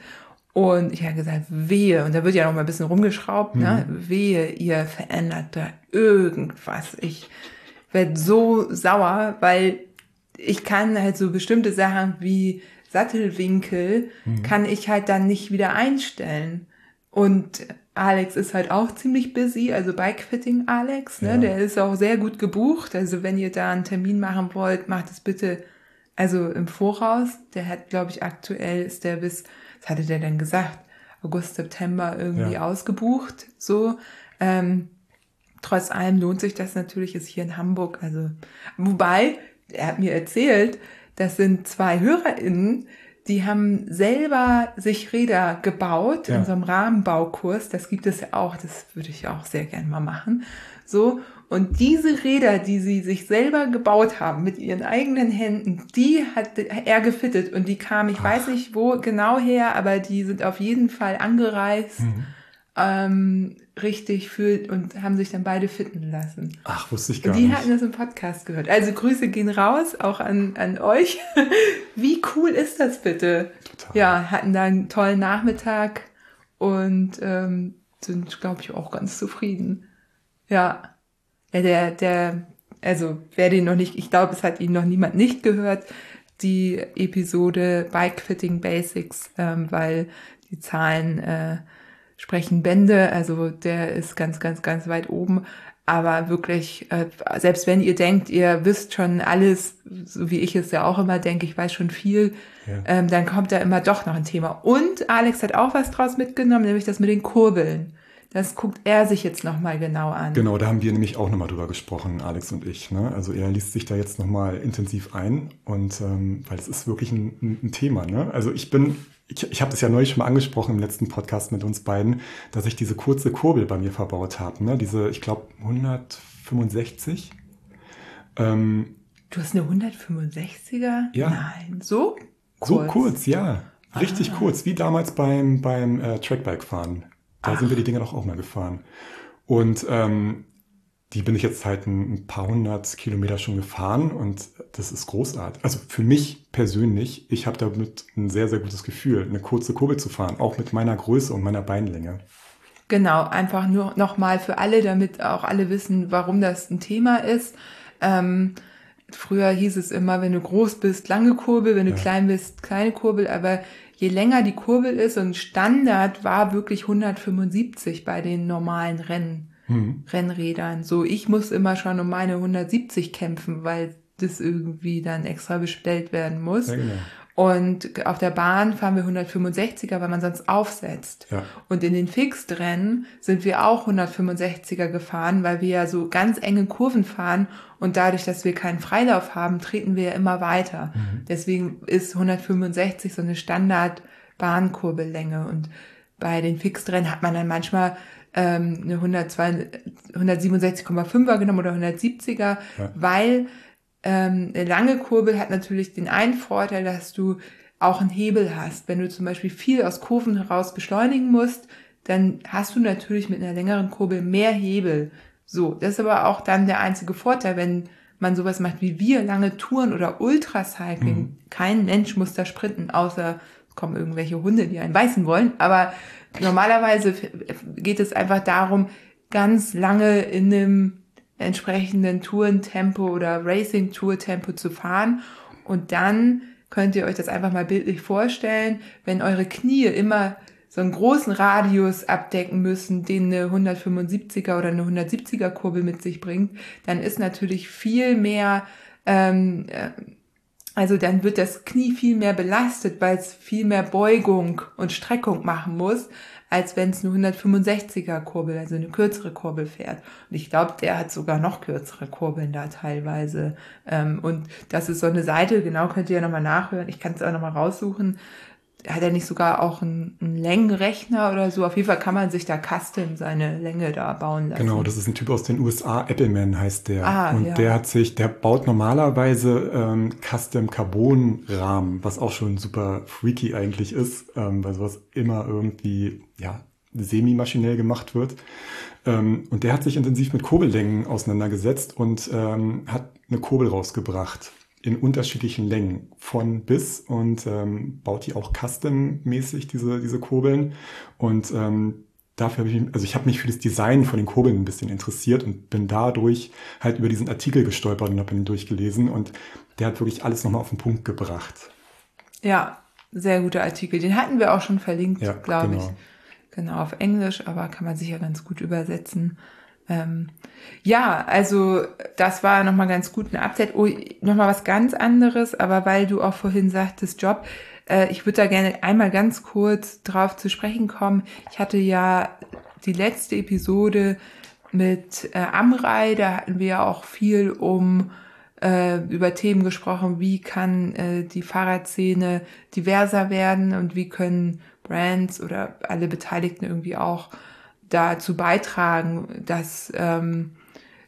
Und ich habe gesagt, wehe, und da wird ja noch mal ein bisschen rumgeschraubt, ne? Wehe, ihr verändert da irgendwas. Ich werde so sauer, weil ich kann halt so bestimmte Sachen wie Sattelwinkel, kann ich halt dann nicht wieder einstellen. Und Alex ist halt auch ziemlich busy, also Bikefitting Alex, ne? Ja. Der ist auch sehr gut gebucht. Also wenn ihr da einen Termin machen wollt, macht es bitte also im Voraus. Der hat, glaube ich, aktuell ist der bis, was hatte der denn gesagt? August, September irgendwie Ja. ausgebucht. So. Ähm, trotz allem lohnt sich das natürlich, ist hier in Hamburg. Also, wobei, er hat mir erzählt, das sind zwei HörerInnen, die haben selber sich Räder gebaut Ja. in so einem Rahmenbaukurs. Das gibt es ja auch, das würde ich auch sehr gern mal machen. So. Und diese Räder, die sie sich selber gebaut haben mit ihren eigenen Händen, die hat er gefittet und die kamen, ich weiß nicht wo genau her, aber die sind auf jeden Fall angereist, ähm, richtig für und haben sich dann beide fitten lassen. Ach, wusste ich gar Und die nicht. hatten das im Podcast gehört. Also Grüße gehen raus, auch an, an euch. [laughs] Wie cool ist das bitte? Total. Ja, hatten da einen tollen Nachmittag und ähm, sind, glaube ich, auch ganz zufrieden. Ja. Ja der, der, also wer den noch nicht, ich glaube, es hat ihn noch niemand nicht gehört, die Episode Bike Fitting Basics, ähm, weil die Zahlen äh, sprechen Bände, also der ist ganz, ganz, ganz weit oben. Aber wirklich, äh, selbst wenn ihr denkt, ihr wisst schon alles, so wie ich es ja auch immer denke, ich weiß schon viel, Ja. ähm, dann kommt da immer doch noch ein Thema. Und Alex hat auch was draus mitgenommen, nämlich das mit den Kurbeln. Das guckt er sich jetzt nochmal genau an. Genau, da haben wir nämlich auch nochmal drüber gesprochen, Alex und ich. Ne? Also er liest sich da jetzt nochmal intensiv ein und ähm, weil es ist wirklich ein, ein- Thema. Ne? Also ich bin, ich, ich habe das ja neulich schon mal angesprochen im letzten Podcast mit uns beiden, dass ich diese kurze Kurbel bei mir verbaut habe. Ne? Diese, ich glaube, 165. Ähm, Du hast eine 165er? Ja. Nein, so so kurz, ja. Richtig kurz, wie damals beim, beim äh, Trackbike-Fahren. Da sind wir die Dinger doch auch mal gefahren. Und ähm, die bin ich jetzt halt ein, ein paar hundert Kilometer schon gefahren und das ist großartig. Also für mich persönlich, ich habe damit ein sehr, sehr gutes Gefühl, eine kurze Kurbel zu fahren, auch mit meiner Größe und meiner Beinlänge. Genau, einfach nur nochmal für alle, damit auch alle wissen, warum das ein Thema ist. Ähm, früher hieß es immer, wenn du groß bist, lange Kurbel, wenn du Ja. klein bist, kleine Kurbel, aber je länger die Kurbel ist und Standard war wirklich 175 bei den normalen Rennen, Hm. Rennrädern. So, ich muss immer schon um meine 170 kämpfen, weil das irgendwie dann extra bestellt werden muss. Ja, genau. Und auf der Bahn fahren wir 165er, weil man sonst aufsetzt. Ja. Und in den Fixed-Rennen sind wir auch 165er gefahren, weil wir ja so ganz enge Kurven fahren und dadurch, dass wir keinen Freilauf haben, treten wir ja immer weiter. Deswegen ist 165 so eine Standard-Bahnkurbellänge und bei den Fixed-Rennen hat man dann manchmal ähm, eine 102 167,5er genommen oder 170er, Ja. weil ähm, eine lange Kurbel hat natürlich den einen Vorteil, dass du auch einen Hebel hast. Wenn du zum Beispiel viel aus Kurven heraus beschleunigen musst, dann hast du natürlich mit einer längeren Kurbel mehr Hebel. So, das ist aber auch dann der einzige Vorteil, wenn man sowas macht wie wir, lange Touren oder Ultracycling. Kein Mensch muss da sprinten, außer es kommen irgendwelche Hunde, die einen beißen wollen. Aber normalerweise geht es einfach darum, ganz lange in einem entsprechenden Tourentempo oder Racing-Tour-Tempo zu fahren. Und dann könnt ihr euch das einfach mal bildlich vorstellen, wenn eure Knie immer so einen großen Radius abdecken müssen, den eine 175er oder eine 170er Kurbel mit sich bringt, dann ist natürlich viel mehr, ähm, äh, also dann wird das Knie viel mehr belastet, weil es viel mehr Beugung und Streckung machen muss, als wenn es eine 165er Kurbel, also eine kürzere Kurbel fährt. Und ich glaube, der hat sogar noch kürzere Kurbeln da teilweise. Ähm, und das ist so eine Seite, genau könnt ihr ja nochmal nachhören. Ich kann es auch nochmal raussuchen. Hat er nicht sogar auch einen, einen Längenrechner oder so? Auf jeden Fall kann man sich da custom seine Länge da bauen lassen. Genau, das ist ein Typ aus den USA, Appleman heißt der. Ah, und ja. der hat sich, der baut normalerweise ähm, Custom Carbon Rahmen, was auch schon super freaky eigentlich ist, ähm, weil sowas immer irgendwie, ja, semi-maschinell gemacht wird. Ähm, und der hat sich intensiv mit Kurbellängen auseinandergesetzt und ähm, hat eine Kurbel rausgebracht. In unterschiedlichen Längen von bis und ähm, baut die auch custom-mäßig, diese, diese Kurbeln. Und ähm, dafür habe ich, also ich habe mich für das Design von den Kurbeln ein bisschen interessiert und bin dadurch halt über diesen Artikel gestolpert und habe ihn durchgelesen und der hat wirklich alles nochmal auf den Punkt gebracht. Ja, sehr guter Artikel. Den hatten wir auch schon verlinkt, ja, glaube genau. ich. Genau, auf Englisch, aber kann man sicher ganz gut übersetzen. Ähm, ja, also das war nochmal ganz gut ein Update. Oh, nochmal was ganz anderes, aber weil du auch vorhin sagtest, Job, äh, ich würde da gerne einmal ganz kurz drauf zu sprechen kommen. Ich hatte ja die letzte Episode mit äh, Amrei, da hatten wir auch viel um äh, über Themen gesprochen, wie kann äh, die Fahrradszene diverser werden und wie können Brands oder alle Beteiligten irgendwie auch dazu beitragen, dass, ähm,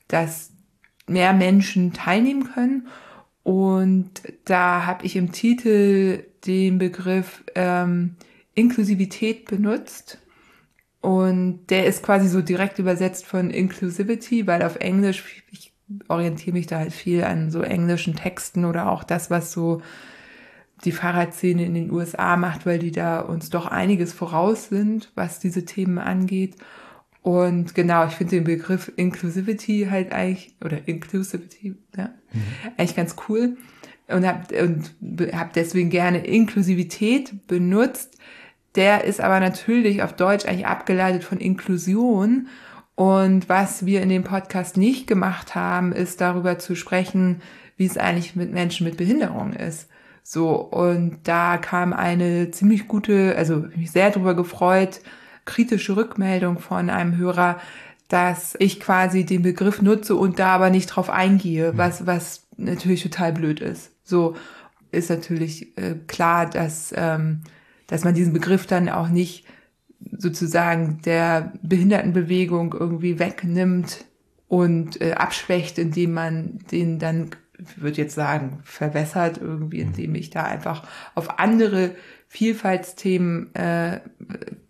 dass mehr Menschen teilnehmen können. Und da habe ich im Titel den Begriff ähm, Inklusivität benutzt. Und der ist quasi so direkt übersetzt von Inclusivity, weil auf Englisch, ich orientiere mich da halt viel an so englischen Texten oder auch das, was so die Fahrradszene in den USA macht, weil die da uns doch einiges voraus sind, was diese Themen angeht. Und genau, ich finde den Begriff Inclusivity halt eigentlich, oder Inclusivity, ja, mhm. eigentlich ganz cool. Und habe und hab deswegen gerne Inklusivität benutzt. Der ist aber natürlich auf Deutsch eigentlich abgeleitet von Inklusion. Und was wir in dem Podcast nicht gemacht haben, ist darüber zu sprechen, wie es eigentlich mit Menschen mit Behinderung ist. So, und da kam eine ziemlich gute, also mich sehr darüber gefreut, kritische Rückmeldung von einem Hörer, dass ich quasi den Begriff nutze und da aber nicht drauf eingehe, mhm. was, was natürlich total blöd ist. So ist natürlich äh, klar, dass, ähm, dass man diesen Begriff dann auch nicht sozusagen der Behindertenbewegung irgendwie wegnimmt und äh, abschwächt, indem man den dann würde jetzt sagen, verwässert irgendwie, mhm. indem ich da einfach auf andere Vielfaltsthemen, äh,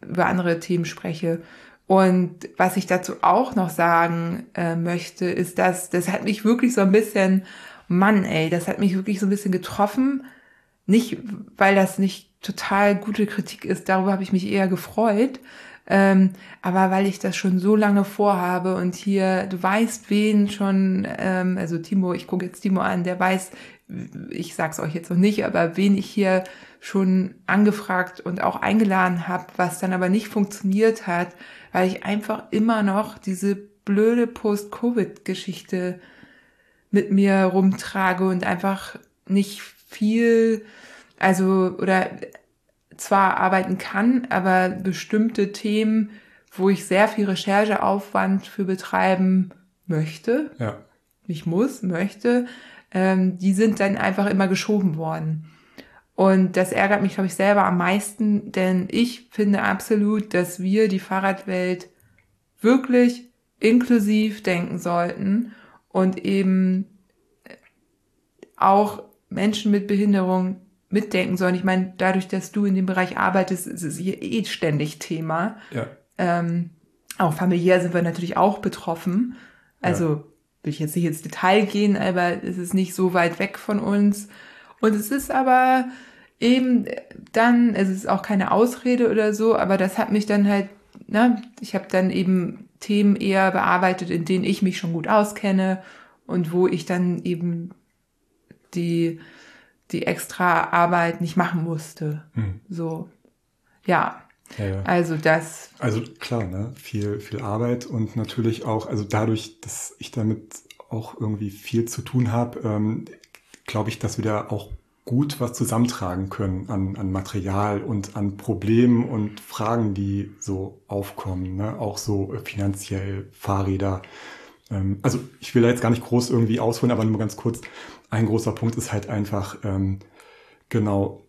über andere Themen spreche. Und was ich dazu auch noch sagen äh, möchte, ist, dass das hat mich wirklich so ein bisschen, Mann, ey, das hat mich wirklich so ein bisschen getroffen. Nicht, weil das nicht total gute Kritik ist, darüber habe ich mich eher gefreut, ähm, aber weil ich das schon so lange vorhabe und hier, du weißt, wen schon, ähm, also Timo, ich gucke jetzt Timo an, der weiß, ich sag's euch jetzt noch nicht, aber wen ich hier schon angefragt und auch eingeladen habe, was dann aber nicht funktioniert hat, weil ich einfach immer noch diese blöde Post-Covid-Geschichte mit mir rumtrage und einfach nicht viel, also oder zwar arbeiten kann, aber bestimmte Themen, wo ich sehr viel Rechercheaufwand für betreiben möchte, ja. nicht muss, möchte, ähm, die sind dann einfach immer geschoben worden. Und das ärgert mich, glaube ich, selber am meisten, denn ich finde absolut, dass wir die Fahrradwelt wirklich inklusiv denken sollten und eben auch Menschen mit Behinderung mitdenken sollen. Ich meine, dadurch, dass du in dem Bereich arbeitest, ist es hier eh ständig Thema. Ja. Ähm, auch familiär sind wir natürlich auch betroffen. Also ja. will ich jetzt nicht ins Detail gehen, aber es ist nicht so weit weg von uns. Und es ist aber eben dann, es ist auch keine Ausrede oder so, aber das hat mich dann halt, ne, ich habe dann eben Themen eher bearbeitet, in denen ich mich schon gut auskenne und wo ich dann eben die die extra Arbeit nicht machen musste. Hm. So, ja. Ja, ja. Also das. Also klar, ne? Viel, viel Arbeit und natürlich auch, also dadurch, dass ich damit auch irgendwie viel zu tun habe, ähm, glaube ich, dass wir da auch gut was zusammentragen können an, an Material und an Problemen und Fragen, die so aufkommen, ne? auch so finanziell Fahrräder. Ähm, also ich will da jetzt gar nicht groß irgendwie ausholen, aber nur ganz kurz ein großer Punkt ist halt einfach, ähm, genau,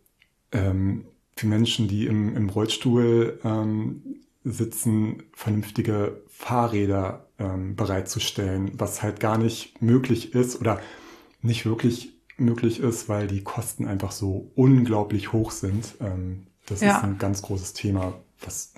ähm, für Menschen, die im, im Rollstuhl ähm, sitzen, vernünftige Fahrräder ähm, bereitzustellen, was halt gar nicht möglich ist oder nicht wirklich möglich ist, weil die Kosten einfach so unglaublich hoch sind. Ähm, das ja. ist ein ganz großes Thema, was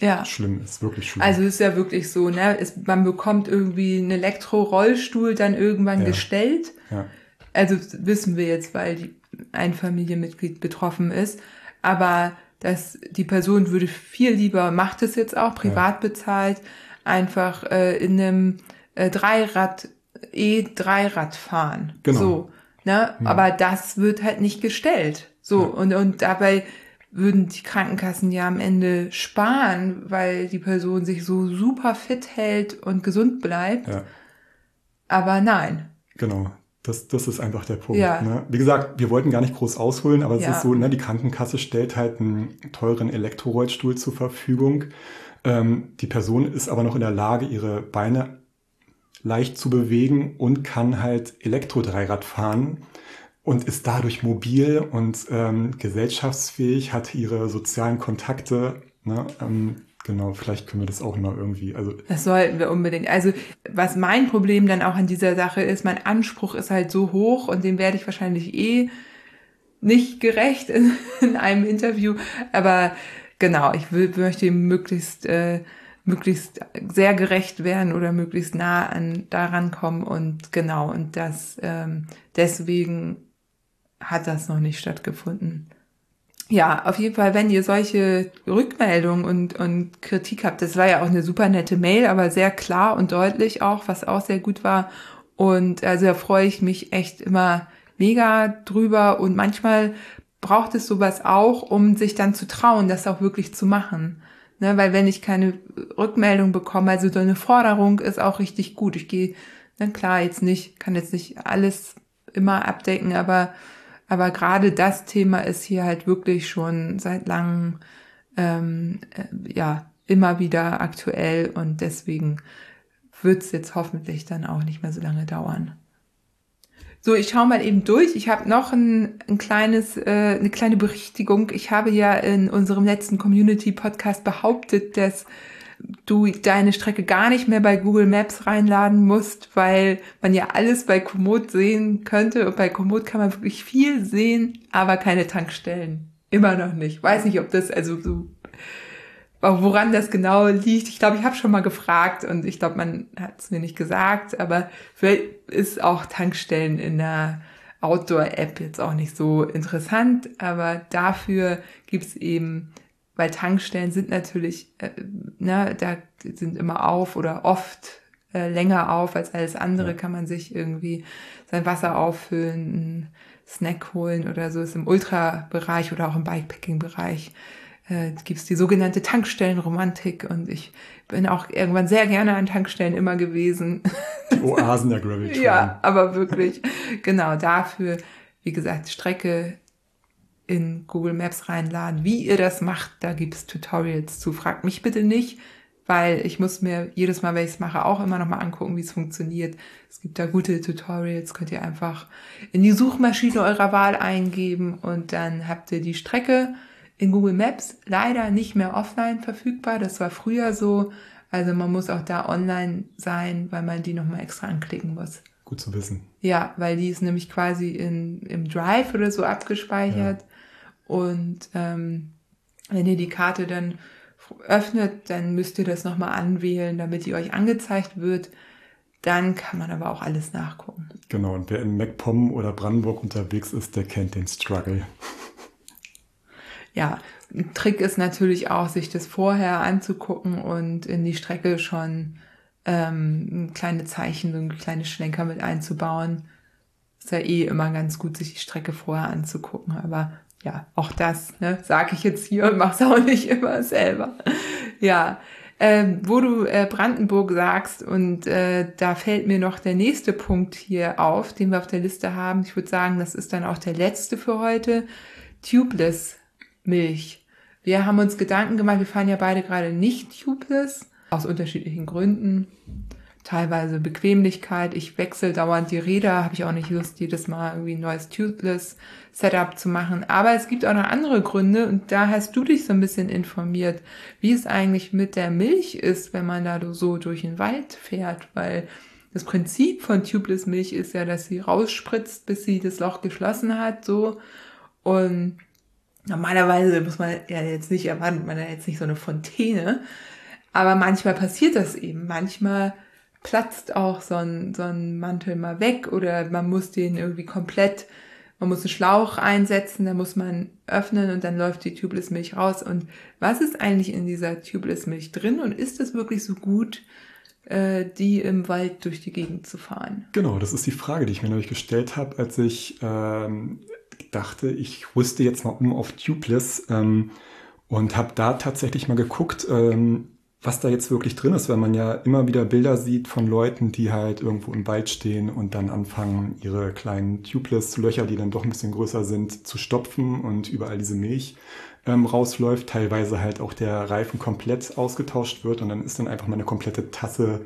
ja. schlimm ist, wirklich schlimm. Also ist ja wirklich so, ne? Es, man bekommt irgendwie einen Elektrorollstuhl dann irgendwann ja. gestellt. Ja. Also wissen wir jetzt, weil die, ein Familienmitglied betroffen ist. Aber dass die Person würde viel lieber, macht es jetzt auch, privat ja. bezahlt, einfach äh, in einem äh, Dreirad, E-Dreirad fahren. Genau. So, ne? Aber das wird halt nicht gestellt. So, und, und dabei würden die Krankenkassen ja am Ende sparen, weil die Person sich so super fit hält und gesund bleibt. Ja. Aber nein. Genau. Das, das ist einfach der Punkt. Ja. Ne? Wie gesagt, wir wollten gar nicht groß ausholen, aber es ja. ist so, ne, die Krankenkasse stellt halt einen teuren Elektrorollstuhl zur Verfügung. Ähm, die Person ist aber noch in der Lage, ihre Beine leicht zu bewegen und kann halt Elektrodreirad fahren und ist dadurch mobil und ähm, gesellschaftsfähig, hat ihre sozialen Kontakte. Ne? Ähm, Genau, vielleicht können wir das auch mal irgendwie. Also das sollten wir unbedingt. Also was mein Problem dann auch an dieser Sache ist, mein Anspruch ist halt so hoch und dem werde ich wahrscheinlich eh nicht gerecht in, [laughs] in einem Interview. Aber genau, ich will, möchte ihm möglichst äh, möglichst sehr gerecht werden oder möglichst nah an daran kommen und genau und das ähm, deswegen hat das noch nicht stattgefunden ja, auf jeden Fall, wenn ihr solche Rückmeldungen und, und Kritik habt, das war ja auch eine super nette Mail, aber sehr klar und deutlich auch, was auch sehr gut war. Und also da freue ich mich echt immer mega drüber und manchmal braucht es sowas auch, um sich dann zu trauen, das auch wirklich zu machen. Ne, weil wenn ich keine Rückmeldung bekomme, also so eine Forderung ist auch richtig gut. Ich gehe, na klar, jetzt nicht, kann jetzt nicht alles immer abdecken, aber aber gerade das Thema ist hier halt wirklich schon seit langem ähm, äh, ja immer wieder aktuell und deswegen wird es jetzt hoffentlich dann auch nicht mehr so lange dauern. So, ich schaue mal eben durch. Ich habe noch ein, ein kleines, äh, eine kleine Berichtigung. Ich habe ja in unserem letzten Community-Podcast behauptet, dass du deine Strecke gar nicht mehr bei Google Maps reinladen musst, weil man ja alles bei Komoot sehen könnte. Und bei Komoot kann man wirklich viel sehen, aber keine Tankstellen. Immer noch nicht. Weiß nicht, ob das also so woran das genau liegt. Ich glaube, ich habe schon mal gefragt und ich glaube, man hat es mir nicht gesagt, aber vielleicht ist auch Tankstellen in der Outdoor-App jetzt auch nicht so interessant, aber dafür gibt's eben weil Tankstellen sind natürlich, äh, ne, da sind immer auf oder oft äh, länger auf als alles andere, ja. kann man sich irgendwie sein Wasser auffüllen, einen Snack holen oder so, ist im Ultra-Bereich oder auch im Bikepacking-Bereich äh, gibt es die sogenannte Tankstellenromantik. Und ich bin auch irgendwann sehr gerne an Tankstellen immer gewesen. Die Oasen der Gravel Ja, aber wirklich, genau dafür, wie gesagt, Strecke in Google Maps reinladen. Wie ihr das macht, da gibt's Tutorials zu. Fragt mich bitte nicht, weil ich muss mir jedes Mal, wenn ich es mache, auch immer noch mal angucken, wie es funktioniert. Es gibt da gute Tutorials, könnt ihr einfach in die Suchmaschine eurer Wahl eingeben und dann habt ihr die Strecke in Google Maps leider nicht mehr offline verfügbar. Das war früher so. Also man muss auch da online sein, weil man die nochmal extra anklicken muss. Gut zu wissen. Ja, weil die ist nämlich quasi in, im Drive oder so abgespeichert. Ja. Und ähm, wenn ihr die Karte dann öffnet, dann müsst ihr das nochmal anwählen, damit die euch angezeigt wird. Dann kann man aber auch alles nachgucken. Genau, und wer in MacPom oder Brandenburg unterwegs ist, der kennt den Struggle. Ja, ein Trick ist natürlich auch, sich das vorher anzugucken und in die Strecke schon ähm, kleine Zeichen, so ein kleine Schlenker mit einzubauen. Ist ja eh immer ganz gut, sich die Strecke vorher anzugucken, aber ja, auch das, ne, sage ich jetzt hier und [laughs] mach's auch nicht immer selber. ja, ähm, wo du äh, Brandenburg sagst und äh, da fällt mir noch der nächste Punkt hier auf, den wir auf der Liste haben. Ich würde sagen, das ist dann auch der letzte für heute. Tubeless Milch. Wir haben uns Gedanken gemacht, wir fahren ja beide gerade nicht tubeless, aus unterschiedlichen Gründen teilweise Bequemlichkeit. Ich wechsle dauernd die Räder, habe ich auch nicht Lust, jedes Mal irgendwie ein neues Tubeless Setup zu machen. Aber es gibt auch noch andere Gründe und da hast du dich so ein bisschen informiert, wie es eigentlich mit der Milch ist, wenn man da so durch den Wald fährt, weil das Prinzip von Tubeless Milch ist ja, dass sie rausspritzt, bis sie das Loch geschlossen hat, so. Und normalerweise muss man ja jetzt nicht erwarten, man hat jetzt nicht so eine Fontäne. Aber manchmal passiert das eben. Manchmal platzt auch so ein, so ein Mantel mal weg oder man muss den irgendwie komplett, man muss einen Schlauch einsetzen, dann muss man öffnen und dann läuft die Tubeless Milch raus. Und was ist eigentlich in dieser Tubeless Milch drin und ist es wirklich so gut, äh, die im Wald durch die Gegend zu fahren? Genau, das ist die Frage, die ich mir neulich gestellt habe, als ich ähm, dachte, ich rüste jetzt mal um auf Tubeless ähm, und habe da tatsächlich mal geguckt, ähm, was da jetzt wirklich drin ist, weil man ja immer wieder Bilder sieht von Leuten, die halt irgendwo im Wald stehen und dann anfangen, ihre kleinen Tubeless-Löcher, die dann doch ein bisschen größer sind, zu stopfen und überall diese Milch ähm, rausläuft. Teilweise halt auch der Reifen komplett ausgetauscht wird und dann ist dann einfach mal eine komplette Tasse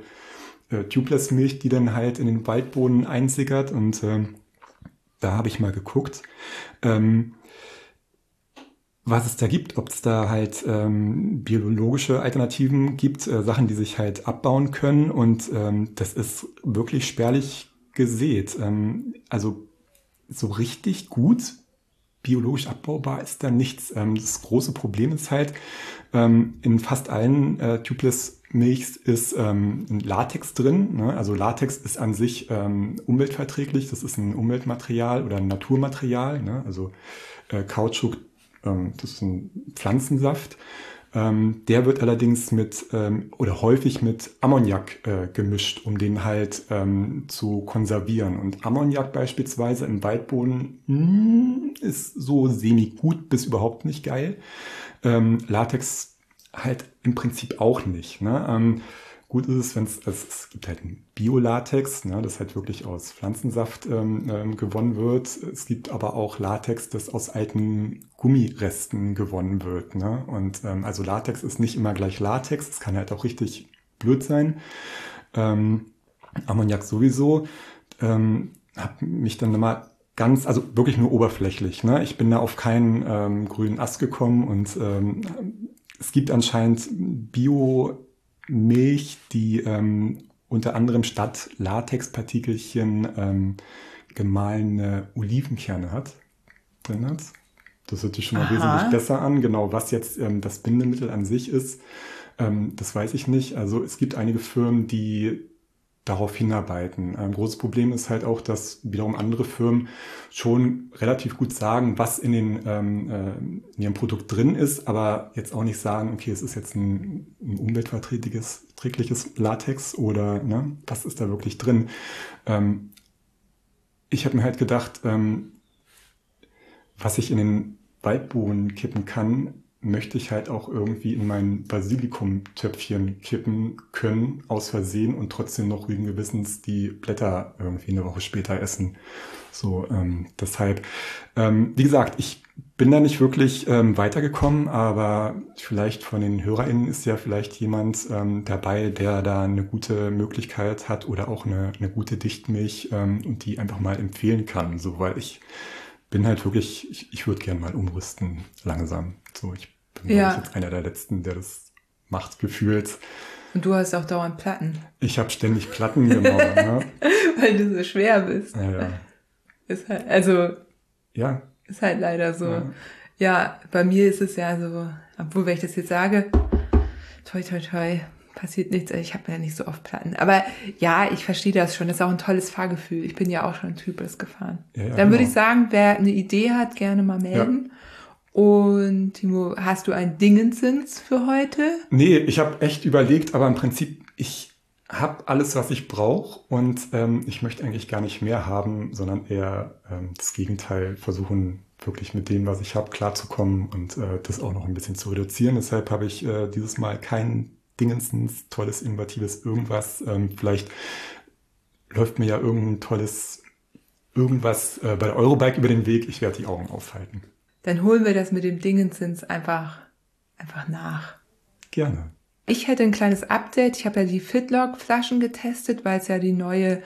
äh, Tubeless-Milch, die dann halt in den Waldboden einsickert und äh, da habe ich mal geguckt. Ähm, was es da gibt, ob es da halt ähm, biologische Alternativen gibt, äh, Sachen, die sich halt abbauen können und ähm, das ist wirklich spärlich gesät. Ähm, also so richtig gut biologisch abbaubar ist da nichts. Ähm, das große Problem ist halt, ähm, in fast allen äh, Tubeless Milchs ist ähm, Latex drin. Ne? Also Latex ist an sich ähm, umweltverträglich. Das ist ein Umweltmaterial oder ein Naturmaterial. Ne? Also äh, Kautschuk das ist ein Pflanzensaft. Ähm, der wird allerdings mit ähm, oder häufig mit Ammoniak äh, gemischt, um den halt ähm, zu konservieren. Und Ammoniak beispielsweise im Waldboden hm, ist so semi-gut bis überhaupt nicht geil. Ähm, Latex halt im Prinzip auch nicht. Ne? Gut ist es, wenn es, es gibt halt ein Biolatex, ne, das halt wirklich aus Pflanzensaft ähm, ähm, gewonnen wird. Es gibt aber auch Latex, das aus alten Gummiresten gewonnen wird. Ne? Und ähm, also Latex ist nicht immer gleich Latex, es kann halt auch richtig blöd sein. Ähm, Ammoniak sowieso. Ähm, habe mich dann mal ganz, also wirklich nur oberflächlich. Ne? Ich bin da auf keinen ähm, grünen Ast gekommen und ähm, es gibt anscheinend Bio Milch, die ähm, unter anderem statt Latexpartikelchen ähm, gemahlene Olivenkerne hat. Drin hat. Das hört sich schon mal Aha. wesentlich besser an. Genau, was jetzt ähm, das Bindemittel an sich ist, ähm, das weiß ich nicht. Also es gibt einige Firmen, die darauf hinarbeiten. Ein großes Problem ist halt auch, dass wiederum andere Firmen schon relativ gut sagen, was in, den, ähm, äh, in ihrem Produkt drin ist, aber jetzt auch nicht sagen, okay, es ist jetzt ein, ein umweltverträgliches trägliches Latex oder ne, was ist da wirklich drin. Ähm, ich habe mir halt gedacht, ähm, was ich in den Waldboden kippen kann, möchte ich halt auch irgendwie in mein Basilikumtöpfchen kippen können, aus Versehen und trotzdem noch ruhigen Gewissens die Blätter irgendwie eine Woche später essen. So, ähm, deshalb, ähm, wie gesagt, ich bin da nicht wirklich ähm, weitergekommen, aber vielleicht von den HörerInnen ist ja vielleicht jemand ähm, dabei, der da eine gute Möglichkeit hat oder auch eine, eine gute Dichtmilch ähm, und die einfach mal empfehlen kann. So, weil ich bin halt wirklich, ich, ich würde gern mal umrüsten, langsam. So, ich bin ja. jetzt einer der Letzten, der das macht, gefühlt. Und du hast auch dauernd Platten. Ich habe ständig Platten, genau. [laughs] ne? Weil du so schwer bist. Ja, ja. Ist halt, also. Ja. Ist halt leider so. Ja. ja, bei mir ist es ja so, obwohl, wenn ich das jetzt sage, toi, toi, toi, passiert nichts. Ich habe ja nicht so oft Platten. Aber ja, ich verstehe das schon. Das ist auch ein tolles Fahrgefühl. Ich bin ja auch schon Typus gefahren. Ja, ja, Dann genau. würde ich sagen, wer eine Idee hat, gerne mal melden. Ja. Und Timo, hast du ein Dingensins für heute? Nee, ich habe echt überlegt, aber im Prinzip, ich habe alles, was ich brauche und ähm, ich möchte eigentlich gar nicht mehr haben, sondern eher ähm, das Gegenteil versuchen, wirklich mit dem, was ich habe, klarzukommen und äh, das auch noch ein bisschen zu reduzieren. Deshalb habe ich äh, dieses Mal kein Dingensens, tolles, innovatives irgendwas. Ähm, vielleicht läuft mir ja irgendein tolles irgendwas äh, bei der Eurobike über den Weg. Ich werde die Augen aufhalten dann holen wir das mit dem Dingensens einfach, einfach nach. Gerne. Ich hätte ein kleines Update. Ich habe ja die Fitlock-Flaschen getestet, weil es ja die neue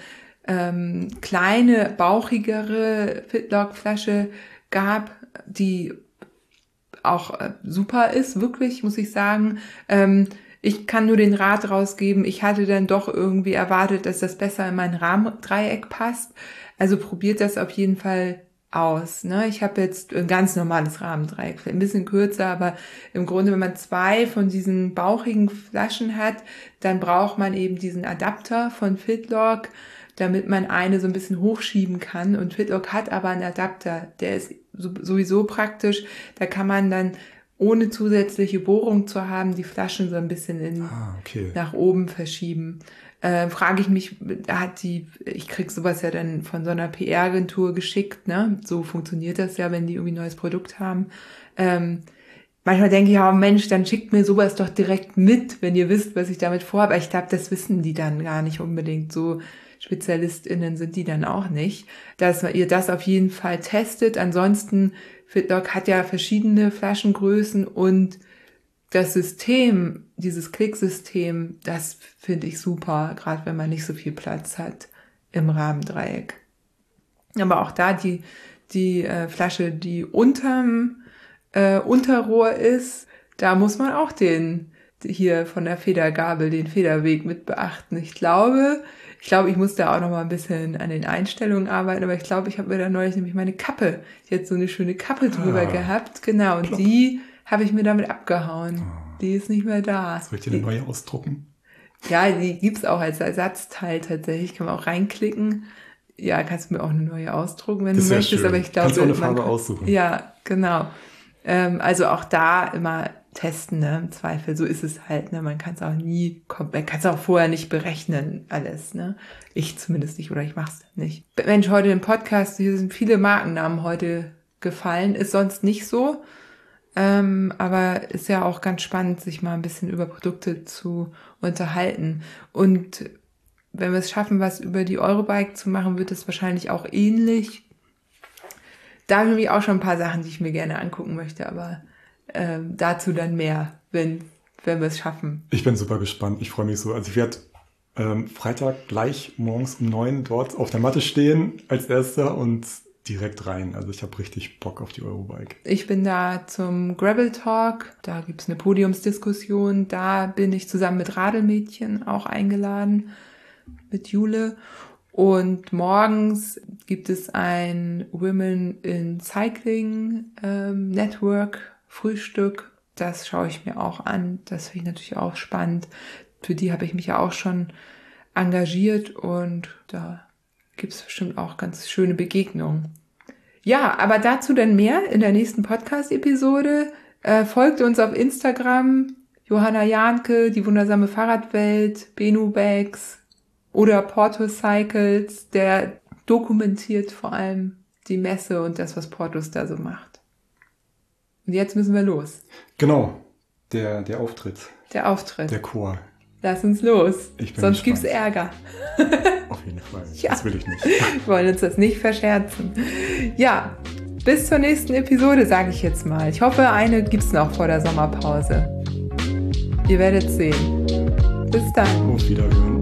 ähm, kleine, bauchigere Fitlock-Flasche gab, die auch äh, super ist, wirklich, muss ich sagen. Ähm, ich kann nur den Rat rausgeben, ich hatte dann doch irgendwie erwartet, dass das besser in mein Rahmendreieck passt. Also probiert das auf jeden Fall aus. Ne? Ich habe jetzt ein ganz normales Rahmendreieck, ein bisschen kürzer, aber im Grunde, wenn man zwei von diesen bauchigen Flaschen hat, dann braucht man eben diesen Adapter von Fitlock, damit man eine so ein bisschen hochschieben kann. Und Fitlock hat aber einen Adapter, der ist sowieso praktisch. Da kann man dann ohne zusätzliche Bohrung zu haben, die Flaschen so ein bisschen in, ah, okay. nach oben verschieben äh, frage ich mich, hat die, ich krieg sowas ja dann von so einer PR-Agentur geschickt, ne? So funktioniert das ja, wenn die irgendwie ein neues Produkt haben. Ähm, manchmal denke ich, ja, Mensch, dann schickt mir sowas doch direkt mit, wenn ihr wisst, was ich damit vorhabe. Aber ich glaube, das wissen die dann gar nicht unbedingt. So SpezialistInnen sind die dann auch nicht. Dass ihr das auf jeden Fall testet. Ansonsten, Fitlock hat ja verschiedene Flaschengrößen und das System, dieses Klicksystem, das finde ich super, gerade wenn man nicht so viel Platz hat im Rahmendreieck. Aber auch da die, die äh, Flasche, die unterm äh, Unterrohr ist, da muss man auch den hier von der Federgabel, den Federweg mit beachten. Ich glaube, ich glaube, ich muss da auch noch mal ein bisschen an den Einstellungen arbeiten, aber ich glaube, ich habe mir da neulich nämlich meine Kappe, jetzt so eine schöne Kappe drüber ah, gehabt, genau, und plopp. die habe ich mir damit abgehauen. Oh. Die ist nicht mehr da. Soll ich dir eine neue ausdrucken? Ja, die gibt's auch als Ersatzteil tatsächlich. Kann man auch reinklicken. Ja, kannst du mir auch eine neue ausdrucken, wenn das du möchtest. Schön. Aber ich glaube, kannst du auch eine Farbe aussuchen. Ja, genau. Ähm, also auch da immer testen, ne? Im Zweifel. So ist es halt, ne? Man kann es auch nie, man kann es auch vorher nicht berechnen, alles, ne? Ich zumindest nicht oder ich mach's nicht. Mensch, heute im Podcast, hier sind viele Markennamen heute gefallen, ist sonst nicht so. Ähm, aber ist ja auch ganz spannend, sich mal ein bisschen über Produkte zu unterhalten. Und wenn wir es schaffen, was über die Eurobike zu machen, wird es wahrscheinlich auch ähnlich. Da habe ich auch schon ein paar Sachen, die ich mir gerne angucken möchte, aber ähm, dazu dann mehr, wenn, wenn wir es schaffen. Ich bin super gespannt. Ich freue mich so. Also ich werde ähm, Freitag gleich morgens um neun dort auf der Matte stehen als erster und direkt rein. Also ich habe richtig Bock auf die Eurobike. Ich bin da zum Gravel Talk, da gibt's eine Podiumsdiskussion, da bin ich zusammen mit Radelmädchen auch eingeladen, mit Jule. Und morgens gibt es ein Women in Cycling ähm, Network Frühstück. Das schaue ich mir auch an. Das finde ich natürlich auch spannend. Für die habe ich mich ja auch schon engagiert und da gibt es bestimmt auch ganz schöne Begegnungen. Ja, aber dazu dann mehr in der nächsten Podcast-Episode. Äh, folgt uns auf Instagram, Johanna Janke, die wundersame Fahrradwelt, Benu Bags oder Porto Cycles, der dokumentiert vor allem die Messe und das, was Portos da so macht. Und jetzt müssen wir los. Genau, der, der Auftritt. Der Auftritt. Der Chor. Lass uns los. Sonst gibt es Ärger. [laughs] Auf jeden Fall. Ja. Das will ich nicht. [laughs] Wir wollen uns das nicht verscherzen. Ja, bis zur nächsten Episode, sage ich jetzt mal. Ich hoffe, eine gibt es noch vor der Sommerpause. Ihr werdet sehen. Bis dann. Auf Wiederhören.